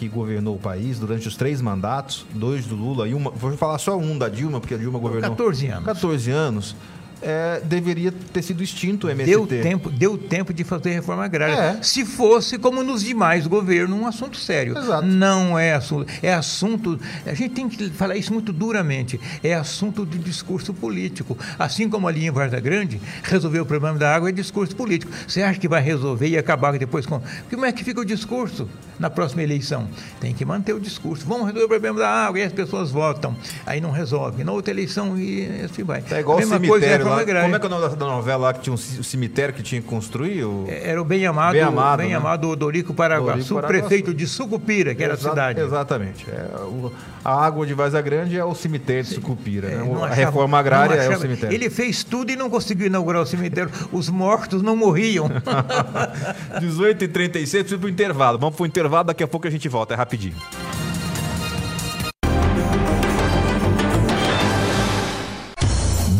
Speaker 2: que governou o país durante os três mandatos, dois do Lula e uma. Vou falar só um da Dilma, porque a Dilma governou.
Speaker 6: 14 anos.
Speaker 2: 14 anos é, deveria ter sido extinto o MST.
Speaker 6: Deu tempo, deu tempo de fazer reforma agrária. É. Se fosse, como nos demais governos, um assunto sério.
Speaker 2: Exato.
Speaker 6: Não é assunto. É assunto. A gente tem que falar isso muito duramente. É assunto de discurso político. Assim como ali em Varda Grande, resolver o problema da água é discurso político. Você acha que vai resolver e acabar depois com. Como é que fica o discurso na próxima eleição? Tem que manter o discurso. Vamos resolver o problema da água e as pessoas votam. Aí não resolve. Na outra eleição e assim vai.
Speaker 2: É igual a mesma coisa é lá, Como é que é o nome da novela lá que tinha um cimitério que tinha que construir? O...
Speaker 6: É, era o Bem Amado, Bem Amado, bem né? amado Odorico Paraguaçu, prefeito de Sucupira, que era a cidade.
Speaker 2: Exatamente. É, o, a água de Vaza Grande é o cemitério de Sucupira. É, né? achava, a reforma agrária é o cemitério.
Speaker 6: Ele fez tudo e não conseguiu inaugurar o cemitério. Os mortos não morriam.
Speaker 2: 18h36, preciso para o intervalo. Vamos para o intervalo, daqui a pouco a gente volta. É rapidinho.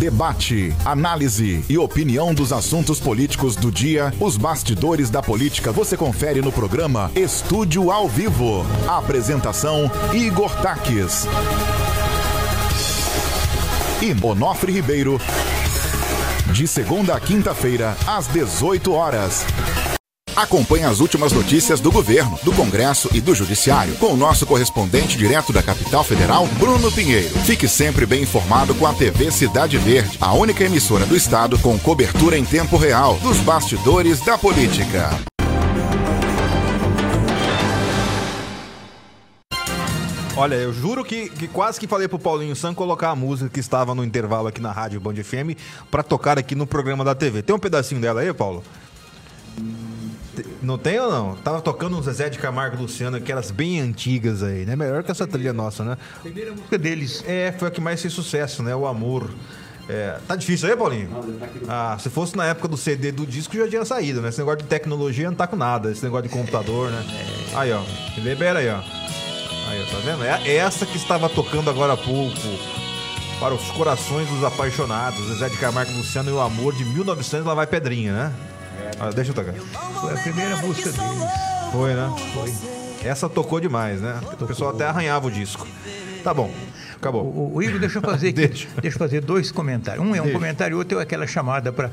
Speaker 1: Debate, análise e opinião dos assuntos políticos do dia. Os bastidores da política você confere no programa Estúdio ao Vivo. Apresentação: Igor Taques. e Onofre Ribeiro. De segunda a quinta-feira, às 18 horas. Acompanhe as últimas notícias do governo, do Congresso e do Judiciário com o nosso correspondente direto da capital federal, Bruno Pinheiro. Fique sempre bem informado com a TV Cidade Verde, a única emissora do estado com cobertura em tempo real dos bastidores da política.
Speaker 2: Olha, eu juro que, que quase que falei pro Paulinho Sam colocar a música que estava no intervalo aqui na rádio Band FM pra tocar aqui no programa da TV. Tem um pedacinho dela aí, Paulo? Não tem ou não? Tava tocando um Zezé de Camargo e Luciano, aquelas bem antigas aí, né? Melhor que essa trilha nossa, né?
Speaker 6: Primeira música deles.
Speaker 2: É, foi a que mais fez sucesso, né? O Amor. É, tá difícil aí, Paulinho? Ah, se fosse na época do CD do disco já tinha saído, né? Esse negócio de tecnologia não tá com nada, esse negócio de computador, né? Aí, ó. Libera aí, ó. Aí, ó, tá vendo? É essa que estava tocando agora há pouco. Para os corações dos apaixonados. Zezé de Camargo e Luciano e o Amor de 1900, lá vai Pedrinha, né? Ah, deixa eu tocar.
Speaker 6: Foi a primeira música deles.
Speaker 2: Foi, né?
Speaker 6: Foi.
Speaker 2: Essa tocou demais, né? O pessoal até arranhava o disco. Tá bom, acabou.
Speaker 6: O, o Igor, deixa eu fazer aqui,
Speaker 2: Deixa.
Speaker 6: deixa. eu fazer dois comentários. Um é um
Speaker 2: Deixa.
Speaker 6: comentário, outro é aquela chamada para,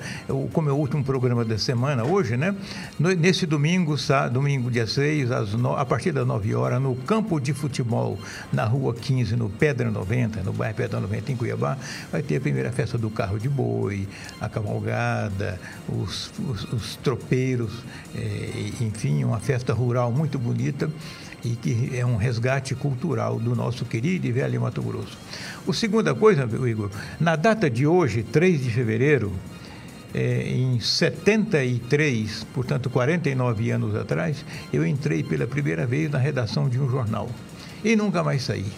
Speaker 6: como é o último programa da semana hoje, né? No- nesse domingo, sa- domingo dia 6, às no- a partir das 9 horas, no campo de futebol, na rua 15, no Pedra 90, no bairro Pedra 90, em Cuiabá, vai ter a primeira festa do carro de boi, a cavalgada, os, os- os tropeiros, eh, enfim, uma festa rural muito bonita e que é um resgate cultural do nosso querido e velho Mato Grosso. A segunda coisa, Igor, na data de hoje, 3 de fevereiro, eh, em 73, portanto 49 anos atrás, eu entrei pela primeira vez na redação de um jornal e nunca mais saí.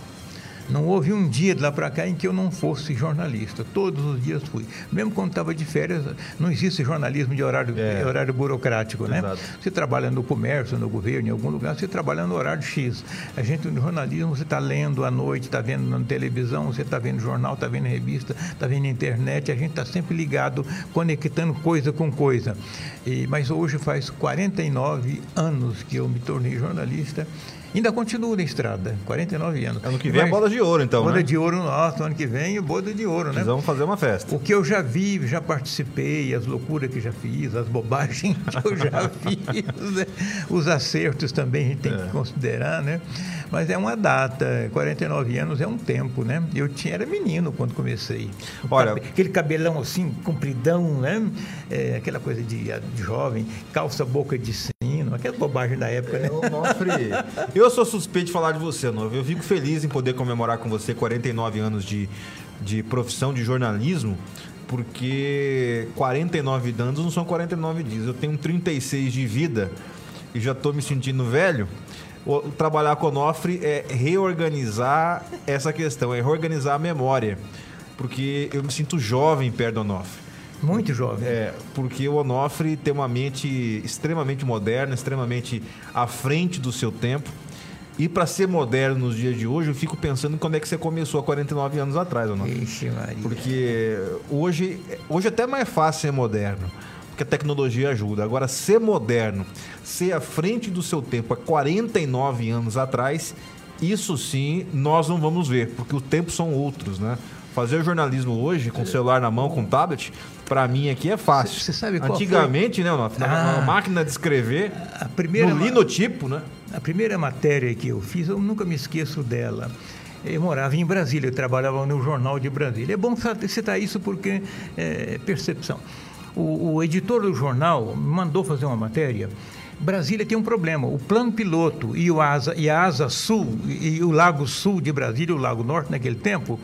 Speaker 6: Não houve um dia de lá para cá em que eu não fosse jornalista. Todos os dias fui. Mesmo quando estava de férias, não existe jornalismo de horário,
Speaker 2: É.
Speaker 6: horário burocrático, né?
Speaker 2: Exato.
Speaker 6: Você trabalha no comércio, no governo, em algum lugar, você trabalha no horário X. A gente no jornalismo, você está lendo à noite, está vendo na televisão, você está vendo jornal, está vendo revista, está vendo internet, a gente está sempre ligado, conectando coisa com coisa. E, mas hoje faz 49 anos que eu me tornei jornalista. Ainda continuo na estrada, 49 anos.
Speaker 2: Ano que vem é
Speaker 6: Mas-
Speaker 2: bola de ouro, então,
Speaker 6: Bola
Speaker 2: né?
Speaker 6: de ouro, nossa, ano que vem é boda de ouro, né?
Speaker 2: Precisamos fazer uma festa.
Speaker 6: O que eu já vi, já participei, as loucuras que já fiz, as bobagens que eu já fiz, né? os acertos também a gente tem que considerar, né? Mas é uma data, 49 anos é um tempo, né? Eu tinha, era menino quando comecei.
Speaker 2: Olha-
Speaker 6: cabe- aquele cabelão assim, compridão, né? É, aquela coisa de, de jovem, calça boca de sino, aquela bobagem da época, né?
Speaker 2: Nofre, eu sou suspeito de falar de você, Nofre. Eu fico feliz em poder comemorar com você 49 anos de, de profissão de jornalismo, porque 49 anos não são 49 dias. Eu tenho 36 de vida e já estou me sentindo velho. O- trabalhar com o Nofre é reorganizar essa questão, é reorganizar a memória. Porque eu me sinto jovem perto do Onofre.
Speaker 6: Muito jovem.
Speaker 2: É, porque o Onofre tem uma mente extremamente moderna, extremamente à frente do seu tempo. E para ser moderno nos dias de hoje, eu fico pensando quando é que você começou há 49 anos atrás, Onofre.
Speaker 6: Ixi, Maria.
Speaker 2: Porque hoje, hoje até é mais fácil ser moderno, porque a tecnologia ajuda. Agora, ser moderno, ser à frente do seu tempo há 49 anos atrás, isso sim nós não vamos ver, porque os tempos são outros, né? Fazer jornalismo hoje, com o celular na mão, com tablet, para mim aqui é fácil.
Speaker 6: Você sabe qual
Speaker 2: Antigamente, né, Onofre? Na
Speaker 6: Ah.
Speaker 2: máquina de escrever,
Speaker 6: A primeira
Speaker 2: no linotipo, né?
Speaker 6: A primeira matéria que eu fiz, eu nunca me esqueço dela. Eu morava em Brasília, eu trabalhava no Jornal de Brasília. É bom citar isso porque é percepção. O, o editor do jornal me mandou fazer uma matéria. Brasília tem um problema. O plano piloto e, o asa, e a asa sul, e o Lago Sul de Brasília, o Lago Norte naquele tempo,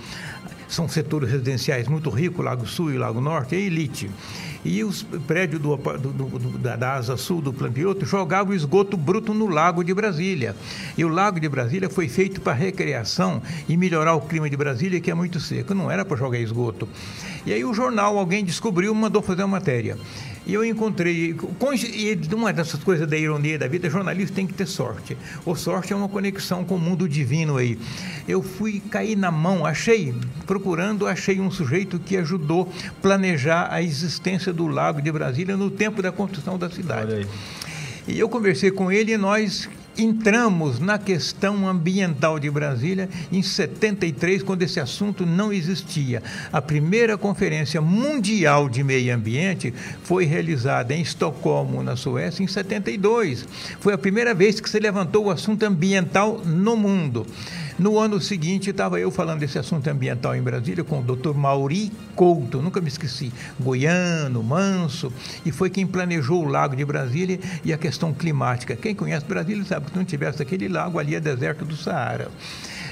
Speaker 6: são setores residenciais muito ricos, Lago Sul e Lago Norte, é elite. E os prédios do, do- do- da, asa sul do plano piloto jogavam esgoto bruto no Lago de Brasília. E o Lago de Brasília foi feito para recreação e melhorar o clima de Brasília, que é muito seco. Não era para jogar esgoto. E aí o jornal, alguém descobriu, mandou fazer uma matéria. E eu encontrei, e uma dessas coisas da ironia da vida, jornalista tem que ter sorte. Ou sorte é uma conexão com o mundo divino aí. Eu fui cair na mão, achei, procurando, achei um sujeito que ajudou a planejar a existência do Lago de Brasília no tempo da construção da cidade. E eu conversei com ele e nós entramos na questão ambiental de Brasília em 73, quando esse assunto não existia. A primeira conferência mundial de meio ambiente foi realizada em Estocolmo, na Suécia, em 72. Foi a primeira vez que se levantou o assunto ambiental no mundo. No ano seguinte, estava eu falando desse assunto ambiental em Brasília com o Dr. Mauri Couto, nunca me esqueci, goiano, manso, e foi quem planejou o Lago de Brasília e a questão climática. Quem conhece Brasília sabe que se não tivesse aquele lago ali é deserto do Saara.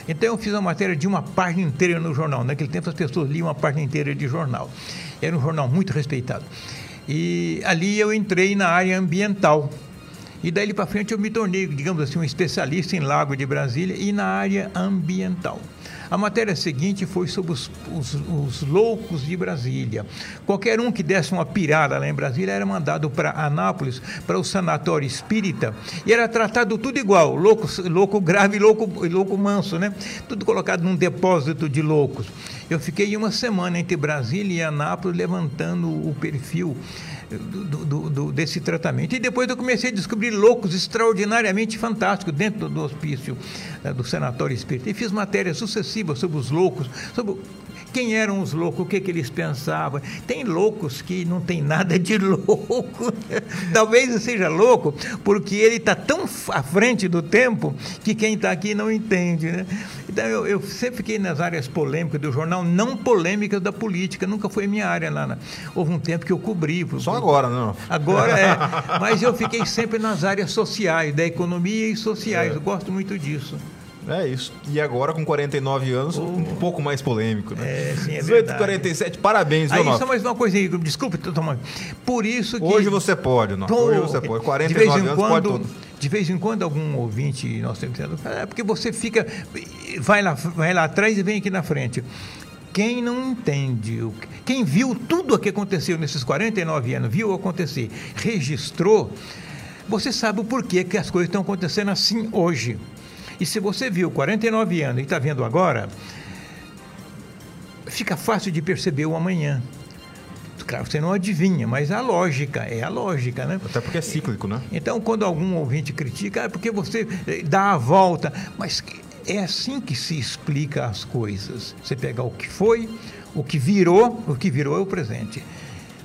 Speaker 6: Então eu fiz uma matéria de uma página inteira no jornal. Naquele tempo as pessoas liam uma página inteira de jornal. Era um jornal muito respeitado. E ali eu entrei na área ambiental. E daí para frente eu me tornei, digamos assim, um especialista em Lago de Brasília e na área ambiental. A matéria seguinte foi sobre os, os, os, loucos de Brasília. Qualquer um que desse uma pirada lá em Brasília era mandado para Anápolis, para o sanatório espírita, e era tratado tudo igual, louco, louco grave e louco, louco manso, né? Tudo colocado num depósito de loucos. Eu fiquei uma semana entre Brasília e Anápolis levantando o perfil do, do, do, desse tratamento. E depois eu comecei a descobrir loucos extraordinariamente fantásticos dentro do hospício né, do Sanatório Espírita. E fiz matérias sucessivas sobre os loucos, sobre quem eram os loucos, o que, que eles pensavam. Tem loucos que não tem nada de louco. Talvez seja louco porque ele está tão à frente do tempo que quem está aqui não entende. Né? Então eu, eu, sempre fiquei nas áreas polêmicas do jornal, não polêmicas da política, nunca foi minha área lá. Na... Houve um tempo que eu cobri.
Speaker 2: Só agora, não?
Speaker 6: Agora é. Mas eu fiquei sempre nas áreas sociais, da economia e sociais. É. Eu gosto muito disso.
Speaker 2: É isso. E agora, com 49 anos, oh. um pouco mais polêmico, né?
Speaker 6: É, sim, é
Speaker 2: 18 47 parabéns,
Speaker 6: Aí, só mais uma coisinha, desculpe, Tomás. Por isso que.
Speaker 2: Hoje você pode, não. Hoje você pode. 49 anos
Speaker 6: quando,
Speaker 2: pode tudo.
Speaker 6: De vez em quando, algum ouvinte, nós temos é porque você fica. Vai lá, vai lá atrás e vem aqui na frente. Quem não entende, quem viu tudo o que aconteceu nesses 49 anos, viu acontecer, registrou, você sabe o porquê que as coisas estão acontecendo assim hoje. E se você viu 49 anos e está vendo agora, fica fácil de perceber o amanhã. Claro, você não adivinha, mas a lógica, é a lógica, né?
Speaker 2: Até porque é cíclico, né?
Speaker 6: Então, quando algum ouvinte critica, é porque você eh, dá a volta. Mas é assim que se explica as coisas. Você pega o que foi, o que virou, o que virou é o presente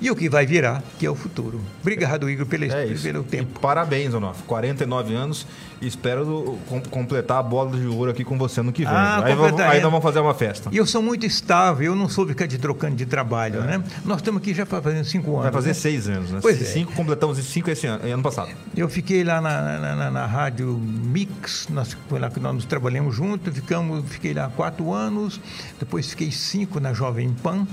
Speaker 6: e o que vai virar, que é o futuro. Obrigado, Igor, pelo, é pelo tempo.
Speaker 2: E parabéns, Onofre. 49 anos e espero completar a bola de ouro aqui com você no que vem. Ah, aí, vamos, aí nós vamos fazer uma festa.
Speaker 6: E eu sou muito estável, eu não sou ficar de trocando de trabalho, é. né? Nós estamos aqui já fazendo cinco anos.
Speaker 2: Vai fazer
Speaker 6: né?
Speaker 2: seis anos, né?
Speaker 6: Pois é.
Speaker 2: cinco, é. completamos cinco esse ano, ano passado.
Speaker 6: Eu fiquei lá na, na, na, na rádio Mix, nós, foi lá que nós trabalhamos juntos, ficamos, fiquei lá quatro anos, depois fiquei cinco na Jovem Pan.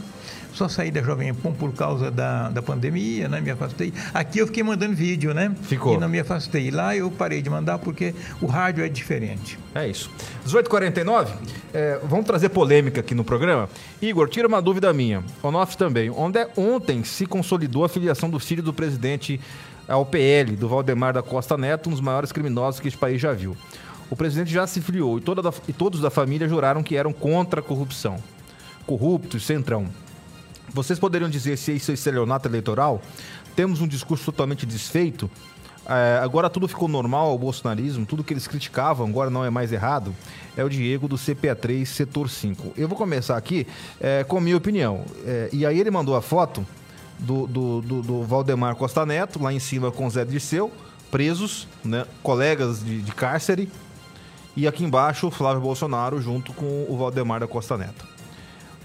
Speaker 6: Só saí da Jovem Pan por causa da, da pandemia, né? Me afastei. Aqui eu fiquei mandando vídeo, né?
Speaker 2: Ficou.
Speaker 6: E não me afastei. Lá eu parei de mandar porque o rádio é diferente.
Speaker 2: É isso. 18h49, é, vamos trazer polêmica aqui no programa. Igor, tira uma dúvida minha. Onofre também. Onde é, ontem se consolidou a filiação do filho do presidente ao PL, do Valdemar da Costa Neto, um dos maiores criminosos que este país já viu. O presidente já se filiou e, toda da, e todos da família juraram que eram contra a corrupção. Corruptos, centrão. Vocês poderiam dizer se isso é estelionato eleitoral? Temos um discurso totalmente desfeito. É, agora tudo ficou normal ao bolsonarismo, tudo que eles criticavam agora não é mais errado. É o Diego do CPA3, setor 5. Eu vou começar aqui é, com minha opinião. É, e aí ele mandou a foto do, do, do, do, Valdemar Costa Neto, lá em cima com Zé Dirceu, presos, né, colegas de, de cárcere. E aqui embaixo o Flávio Bolsonaro junto com o Valdemar da Costa Neto.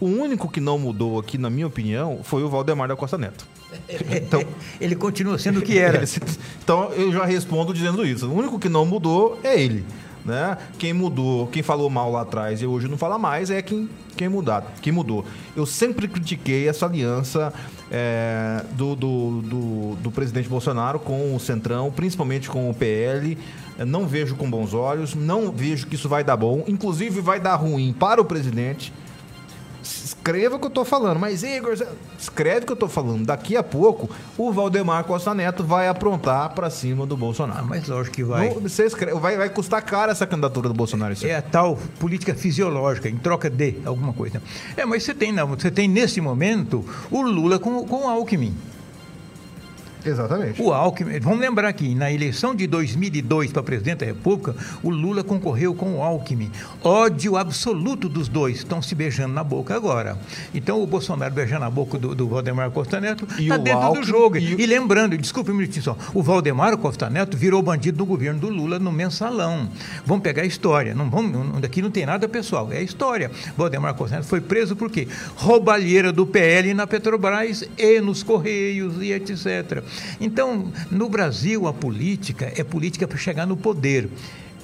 Speaker 2: O único que não mudou aqui, na minha opinião, foi o Valdemar da Costa Neto.
Speaker 6: Então, ele continua sendo o que era.
Speaker 2: então eu já respondo dizendo isso. O único que não mudou é ele. Né? Quem mudou, quem falou mal lá atrás e hoje não fala mais é quem, quem, mudado, quem mudou. Eu sempre critiquei essa aliança é, do, do, do, do, presidente Bolsonaro com o Centrão, principalmente com o PL. não vejo com bons olhos, não vejo que isso vai dar bom. Inclusive vai dar ruim para o presidente escreva o que eu tô falando. Mas, Igor, escreve o que eu tô falando. Daqui a pouco, o Valdemar Costa Neto vai aprontar para cima do Bolsonaro. Ah,
Speaker 6: mas lógico que vai.
Speaker 2: você escreve, vai. Vai custar caro essa candidatura do Bolsonaro.
Speaker 6: É a tal política fisiológica, em troca de alguma coisa. É, mas você tem, não, você tem nesse momento o Lula com, com o Alckmin.
Speaker 2: Exatamente.
Speaker 6: O Alckmin, vamos lembrar aqui, na eleição de 2002 para presidente da República, o Lula concorreu com o Alckmin. Ódio absoluto dos dois, estão se beijando na boca agora. Então o Bolsonaro beijando na boca do, do Valdemar Costa Neto está dentro
Speaker 2: Alckmin,
Speaker 6: do jogo.
Speaker 2: e
Speaker 6: E, lembrando, desculpe um minutinho só, o Valdemar Costa Neto virou bandido do governo do Lula no mensalão. Vamos pegar a história, não vamos, não, daqui não tem nada pessoal, é a história. Valdemar Costa Neto foi preso por quê? Roubalheira do PL na Petrobras e nos Correios e etc. Então, no Brasil, a política é política para chegar no poder.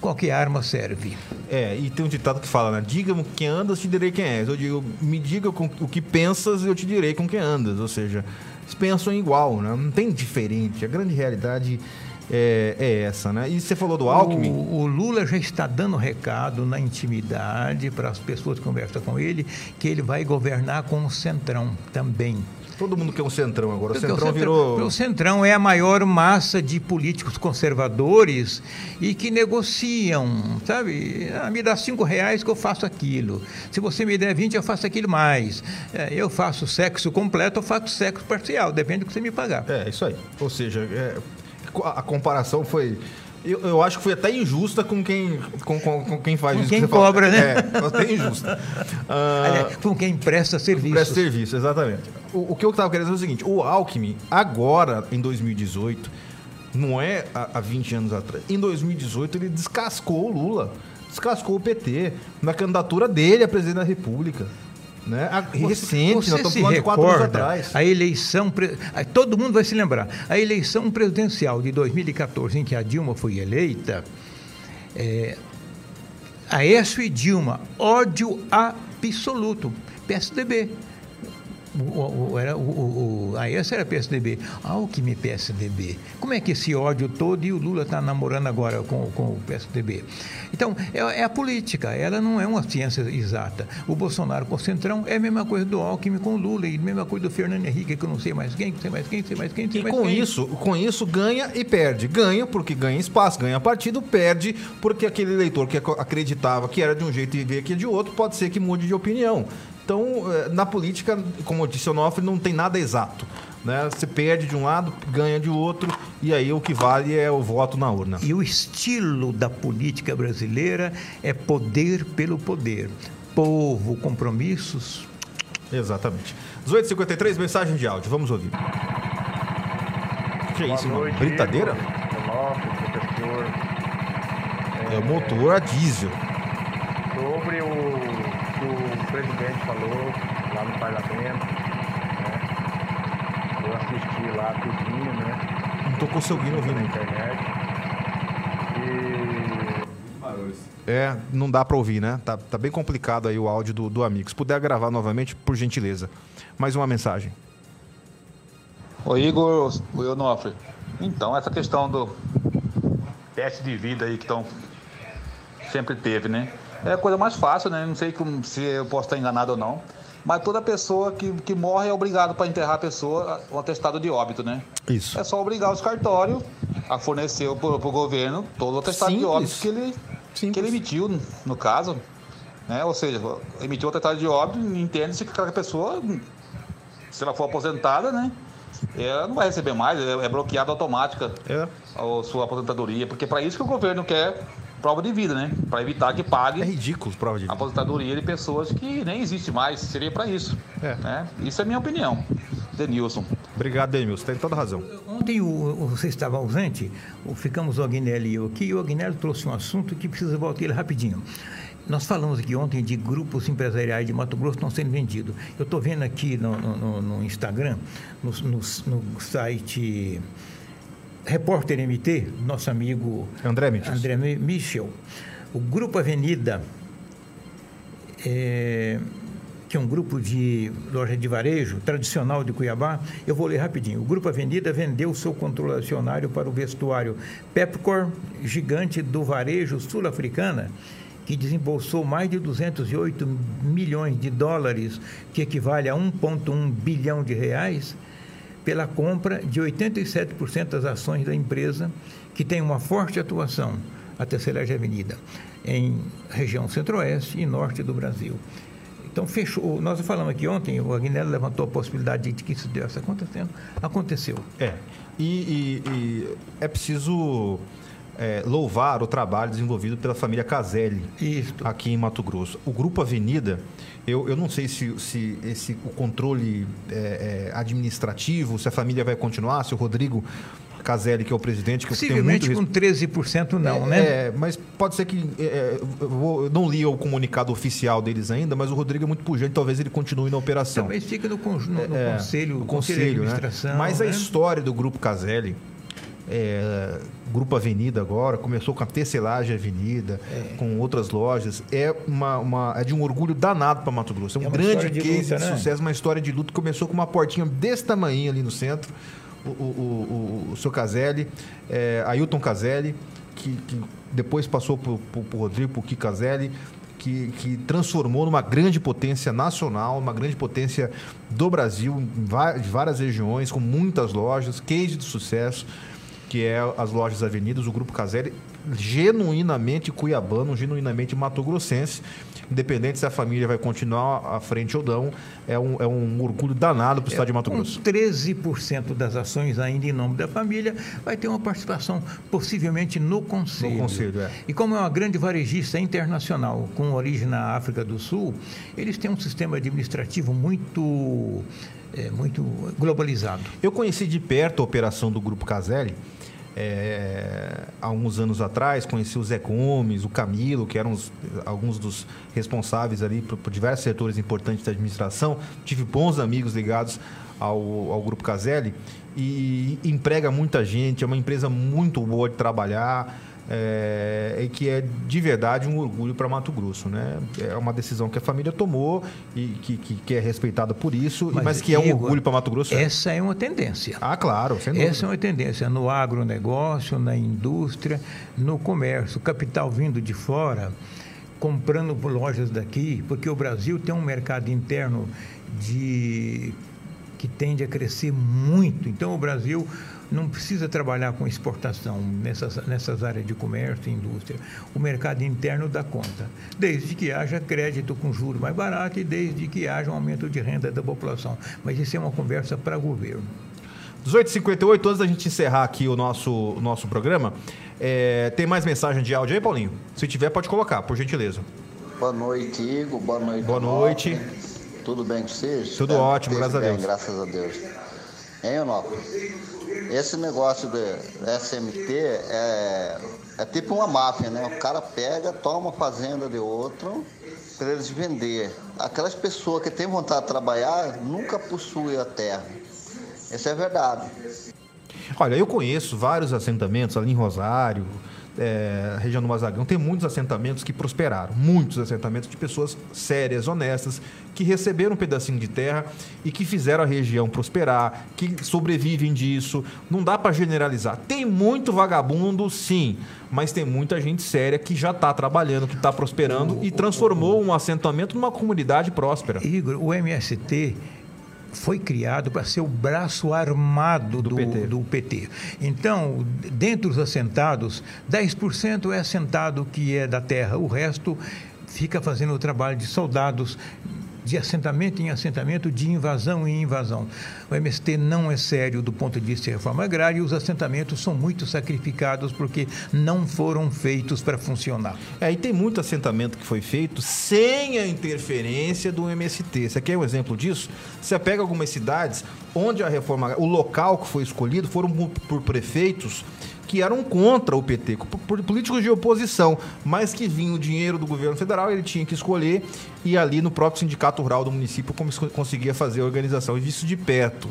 Speaker 6: Qualquer arma serve.
Speaker 2: É, e tem um ditado que fala, né? Diga-me quem andas, te direi quem és. Eu digo, me diga com o que pensas, eu te direi com quem andas. Ou seja, eles pensam igual, né? Não tem diferente. A grande realidade é, é essa, né? E você falou do Alckmin.
Speaker 6: O, o Lula já está dando recado na intimidade para as pessoas que conversam com ele que ele vai governar com o Centrão também.
Speaker 2: Todo mundo quer um centrão agora. O centrão,
Speaker 6: o
Speaker 2: virou.
Speaker 6: O Centrão é a maior massa de políticos conservadores e que negociam, sabe? Ah, me dá cinco reais que eu faço aquilo. Se você me der 20, eu faço aquilo mais. É, eu faço sexo completo ou faço sexo parcial, depende do que você me pagar.
Speaker 2: É, isso aí. Ou seja, é, a comparação foi. Eu, eu acho que foi até injusta com quem, com, com, com quem faz
Speaker 6: Com
Speaker 2: isso.
Speaker 6: quem
Speaker 2: que você fala.
Speaker 6: cobra, né?
Speaker 2: É, até injusta. Ah,
Speaker 6: Aliás, com quem presta serviço.
Speaker 2: Presta serviço, exatamente. O, o que eu estava querendo dizer é o seguinte: o Alckmin, agora, em 2018, não é há, há 20 anos atrás, em 2018 ele descascou o Lula, descascou o PT na candidatura dele a presidente da República. Né? A- recente, nós
Speaker 6: Você
Speaker 2: estamos
Speaker 6: se
Speaker 2: falando de quatro anos atrás.
Speaker 6: a eleição, todo mundo vai se lembrar, a eleição presidencial de 2014, em que a Dilma foi eleita, é, Aécio e Dilma, ódio absoluto, PSDB. O, era, o, o, o Aécio era PSDB, Alckmin PSDB. Como é que esse ódio todo e o Lula está namorando agora com, com o PSDB? Então, é, é a política, ela não é uma ciência exata. O Bolsonaro com o Centrão é a mesma coisa do Alckmin com o Lula, e a mesma coisa do Fernando Henrique, que eu não sei mais quem, não sei mais quem, não sei mais quem, sei
Speaker 2: E
Speaker 6: mais
Speaker 2: com
Speaker 6: quem.
Speaker 2: isso, com isso ganha e perde. Ganha porque ganha espaço, ganha partido, perde porque aquele eleitor que ac- acreditava que era de um jeito e vê que é de outro, pode ser que mude de opinião. Então, eh, na política, como disse o Onofre, não tem nada exato. Né? Você perde de um lado, ganha de outro, e aí o que vale é o voto na urna.
Speaker 6: E o estilo da política brasileira é poder pelo poder. Povo, compromissos.
Speaker 2: Exatamente. 18h53, mensagem de áudio. Vamos ouvir. Que é isso, irmão? Britadeira?
Speaker 11: professor.
Speaker 2: É o motor a diesel.
Speaker 11: Sobre o falou lá no parlamento, né? Eu assisti lá tudinho, né?
Speaker 2: Não tô conseguindo ouvir
Speaker 11: na internet. E
Speaker 2: É, não dá pra ouvir, né? Tá, tá bem complicado aí o áudio do, do amigo. Se puder gravar novamente, por gentileza. Mais uma mensagem.
Speaker 12: Ô Igor, o Eunofre, então essa questão do teste de vida aí que estão sempre teve, né? É a coisa mais fácil, né? Não sei se eu posso estar enganado ou não. Mas toda pessoa que, que morre é obrigado para enterrar a pessoa o atestado de óbito, né?
Speaker 2: Isso.
Speaker 12: É só obrigar os cartórios a fornecer para o governo todo o atestado de
Speaker 2: Simples.
Speaker 12: óbito que ele, que ele emitiu, no- caso. Né? Ou seja, emitiu o atestado de óbito, entende-se que aquela pessoa, se ela for aposentada, né? Ela não vai receber mais, é, é bloqueada automática a sua aposentadoria, porque para isso que o governo quer prova de vida, né? Para evitar que pague. É
Speaker 2: ridículo prova de vida.
Speaker 12: Aposentadoria de pessoas que nem existe mais, seria para isso.
Speaker 2: É.
Speaker 12: Né? Isso é minha opinião. Denilson.
Speaker 2: Obrigado, Denilson. Tem toda razão.
Speaker 6: Ontem o, você estava ausente, ficamos o Agnelli e eu aqui, e o Agnelli trouxe um assunto que precisa voltar ele rapidinho. Nós falamos aqui ontem de grupos empresariais de Mato Grosso que estão sendo vendidos. Eu estou vendo aqui no, no- no- no Instagram, no, no- no site Repórter MT, nosso amigo
Speaker 2: André Michel.
Speaker 6: André Mi- Michel. O Grupo Avenida, é, que é um grupo de loja de varejo tradicional de Cuiabá, eu vou ler rapidinho. O Grupo Avenida vendeu seu controle acionário para o vestuário Pepcor, gigante do varejo sul-africana, que desembolsou mais de 208 milhões de dólares, que equivale a 1,1 bilhão de reais, pela compra de 87% das ações da empresa, que tem uma forte atuação, a Tecelagem Avenida, em região centro-oeste e norte do Brasil. Então, fechou. Nós falamos aqui ontem, o Agnello levantou a possibilidade de que isso estivesse acontecendo. Aconteceu.
Speaker 2: É. E, e- e é preciso é, louvar o trabalho desenvolvido pela família Caselli aqui em Mato Grosso. O Grupo Avenida, eu, eu não sei se, se esse, o controle é, é, administrativo, se a família vai continuar, se o Rodrigo Caselli, que é o presidente, que eu tenho muito
Speaker 6: Possivelmente
Speaker 2: res-
Speaker 6: com 13% não,
Speaker 2: é,
Speaker 6: né?
Speaker 2: é, mas pode ser que. é, é, eu, vou- eu não li o comunicado oficial deles ainda, mas o Rodrigo é muito pujante, talvez ele continue na operação.
Speaker 6: Talvez fique no, con- no- no
Speaker 2: É,
Speaker 6: conselho,
Speaker 2: no
Speaker 6: conselho de
Speaker 2: conselho, né?
Speaker 6: administração.
Speaker 2: Mas a
Speaker 6: né?
Speaker 2: história do Grupo Caselli, é, Grupo Avenida agora, começou com a Tecelagem Avenida,
Speaker 6: É.
Speaker 2: com outras lojas, é, uma, uma- é de um orgulho danado para Mato Grosso. É um
Speaker 6: É
Speaker 2: grande
Speaker 6: de
Speaker 2: case
Speaker 6: luta,
Speaker 2: de
Speaker 6: né?
Speaker 2: sucesso, uma história de luta. Começou com uma portinha desse tamanho ali no centro. O, o, o, o, seu Caselli, é, Ailton Caselli, que, que depois passou por, por, por Rodrigo, por Kiko Caselli, que, que transformou numa grande potência nacional, uma grande potência do Brasil, de várias regiões, com muitas lojas, case de sucesso, que é as lojas Avenidas, o Grupo Caselli, genuinamente cuiabano, genuinamente mato-grossense, independente se a família vai continuar à frente ou não, é um, é um orgulho danado para o estado de Mato Grosso.
Speaker 6: 13% das ações ainda em nome da família, vai ter uma participação possivelmente no Conselho.
Speaker 2: No Conselho, é.
Speaker 6: E como é uma grande varejista internacional com origem na África do Sul, eles têm um sistema administrativo muito, é, muito globalizado.
Speaker 2: Eu conheci de perto a operação do Grupo Caselli. É, há anos atrás, conheci o Zé Gomes, o Camilo, que eram os- alguns dos responsáveis ali por, por diversos setores importantes da administração. Tive bons amigos ligados ao, ao Grupo Caselli e emprega muita gente, é uma empresa muito boa de trabalhar. É, e que é de verdade um orgulho para Mato Grosso, né? É uma decisão que a família tomou e que, que, que é respeitada por isso, mas, que é um
Speaker 6: Igor,
Speaker 2: orgulho para Mato Grosso. é.
Speaker 6: Essa é uma tendência.
Speaker 2: Ah, claro, sem dúvida.
Speaker 6: Essa é uma tendência no agronegócio, na indústria, no comércio. Capital vindo de fora, comprando por lojas daqui, porque o Brasil tem um mercado interno de que tende a crescer muito. Então, o Brasil não precisa trabalhar com exportação nessas, nessas áreas de comércio e indústria. O mercado interno dá conta, desde que haja crédito com juros mais barato e desde que haja um aumento de renda da população. Mas isso é uma conversa para governo.
Speaker 2: 18h58, antes da gente encerrar aqui o nosso, o nosso programa, é, tem mais mensagem de áudio aí, Paulinho? Se tiver, pode colocar, por gentileza.
Speaker 13: Boa noite, Igor. Boa noite.
Speaker 2: Boa noite.
Speaker 13: Tudo bem com vocês?
Speaker 2: Tudo ótimo,
Speaker 13: esteja
Speaker 2: graças a
Speaker 13: bem,
Speaker 2: Deus.
Speaker 13: Graças a Deus. Hein, Onofre? Esse negócio do SMT é, é tipo uma máfia, né? O cara pega, toma a fazenda de outro para eles vender. Aquelas pessoas que têm vontade de trabalhar nunca possuem a terra. Isso é verdade.
Speaker 2: Olha, eu conheço vários assentamentos ali em Rosário, é, região do Mazagão, tem muitos assentamentos que prosperaram, muitos assentamentos de pessoas sérias, honestas, que receberam um pedacinho de terra e que fizeram a região prosperar, que sobrevivem disso. Não dá para generalizar. Tem muito vagabundo, sim, mas tem muita gente séria que já está trabalhando, que está prosperando e transformou um assentamento numa comunidade próspera.
Speaker 6: Igor, o MST foi criado para ser o braço armado do, do PT. Então, dentre os assentados, 10% é assentado que é da terra, o resto fica fazendo o trabalho de soldados de assentamento em assentamento, de invasão em invasão. O MST não é sério do ponto de vista de reforma agrária e os assentamentos são muito sacrificados porque não foram feitos para funcionar.
Speaker 2: É, e tem muito assentamento que foi feito sem a interferência do MST. Você quer um exemplo disso? Você pega algumas cidades onde a reforma, o local que foi escolhido foram por, por prefeitos que eram contra o PT, políticos de oposição, mas que vinha o dinheiro do governo federal, ele tinha que escolher e ali no próprio sindicato rural do município conseguia fazer a organização e visto de perto.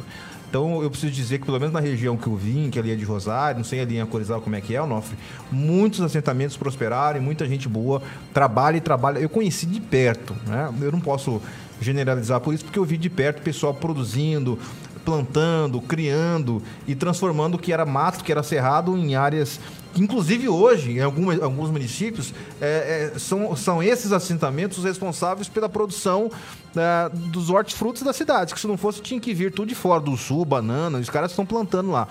Speaker 2: Então eu preciso dizer que pelo menos na região que eu vim, que ali é de Rosário, não sei ali em Acorizal como é que é, Onofre, muitos assentamentos prosperaram e muita gente boa trabalha e trabalha. Eu conheci de perto, né? Eu não posso generalizar por isso porque eu vi de perto o pessoal produzindo, plantando, criando e transformando o que era mato, que era cerrado, em áreas inclusive hoje, em algumas, alguns municípios, é, é, são, são esses assentamentos responsáveis pela produção é, dos hortifrutos da cidade. Que se não fosse, tinha que vir tudo de fora, do sul, banana, os caras estão plantando lá.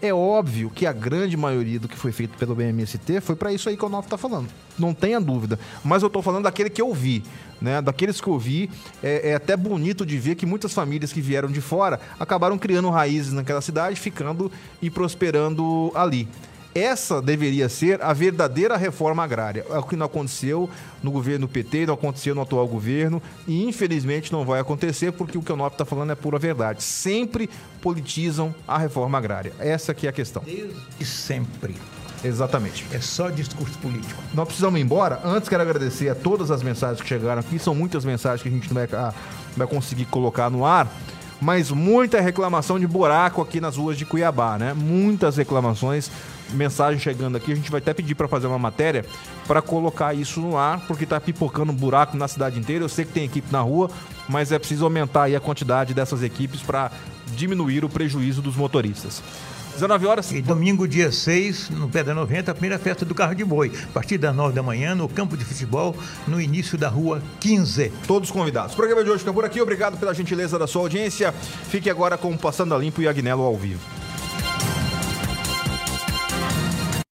Speaker 2: É óbvio que a grande maioria do que foi feito pelo BMST foi para isso aí que o Onofre está falando. Não tenha dúvida. Mas eu estou falando daquele que eu vi. Né, daqueles que eu vi, é, é, até bonito de ver que muitas famílias que vieram de fora acabaram criando raízes naquela cidade, ficando e prosperando ali. Essa deveria ser a verdadeira reforma agrária. É o que não aconteceu no governo PT, não aconteceu no atual governo e infelizmente não vai acontecer porque o que o Nop está falando é pura verdade. Sempre politizam a reforma agrária. Essa que é a questão.
Speaker 6: Desde sempre.
Speaker 2: Exatamente.
Speaker 6: É só discurso político.
Speaker 2: Nós precisamos ir embora. Antes quero agradecer a todas as mensagens que chegaram aqui. São muitas mensagens que a gente não vai, ah, vai conseguir colocar no ar mas muita reclamação de buraco aqui nas ruas de Cuiabá, né? Muitas reclamações mensagem chegando aqui. A gente vai até pedir para fazer uma matéria para colocar isso no ar, porque está pipocando buraco na cidade inteira. Eu sei que tem equipe na rua, mas é preciso aumentar aí a quantidade dessas equipes para diminuir o prejuízo dos motoristas. 19 horas.
Speaker 6: E domingo, dia 6, no Pedra 90, a primeira festa do carro de boi. A partir das 9 da manhã, no campo de futebol, no início da rua 15.
Speaker 2: Todos convidados. O programa de hoje fica por aqui. Obrigado pela gentileza da sua audiência. Fique agora com o Passando a Limpo e Agnello ao vivo.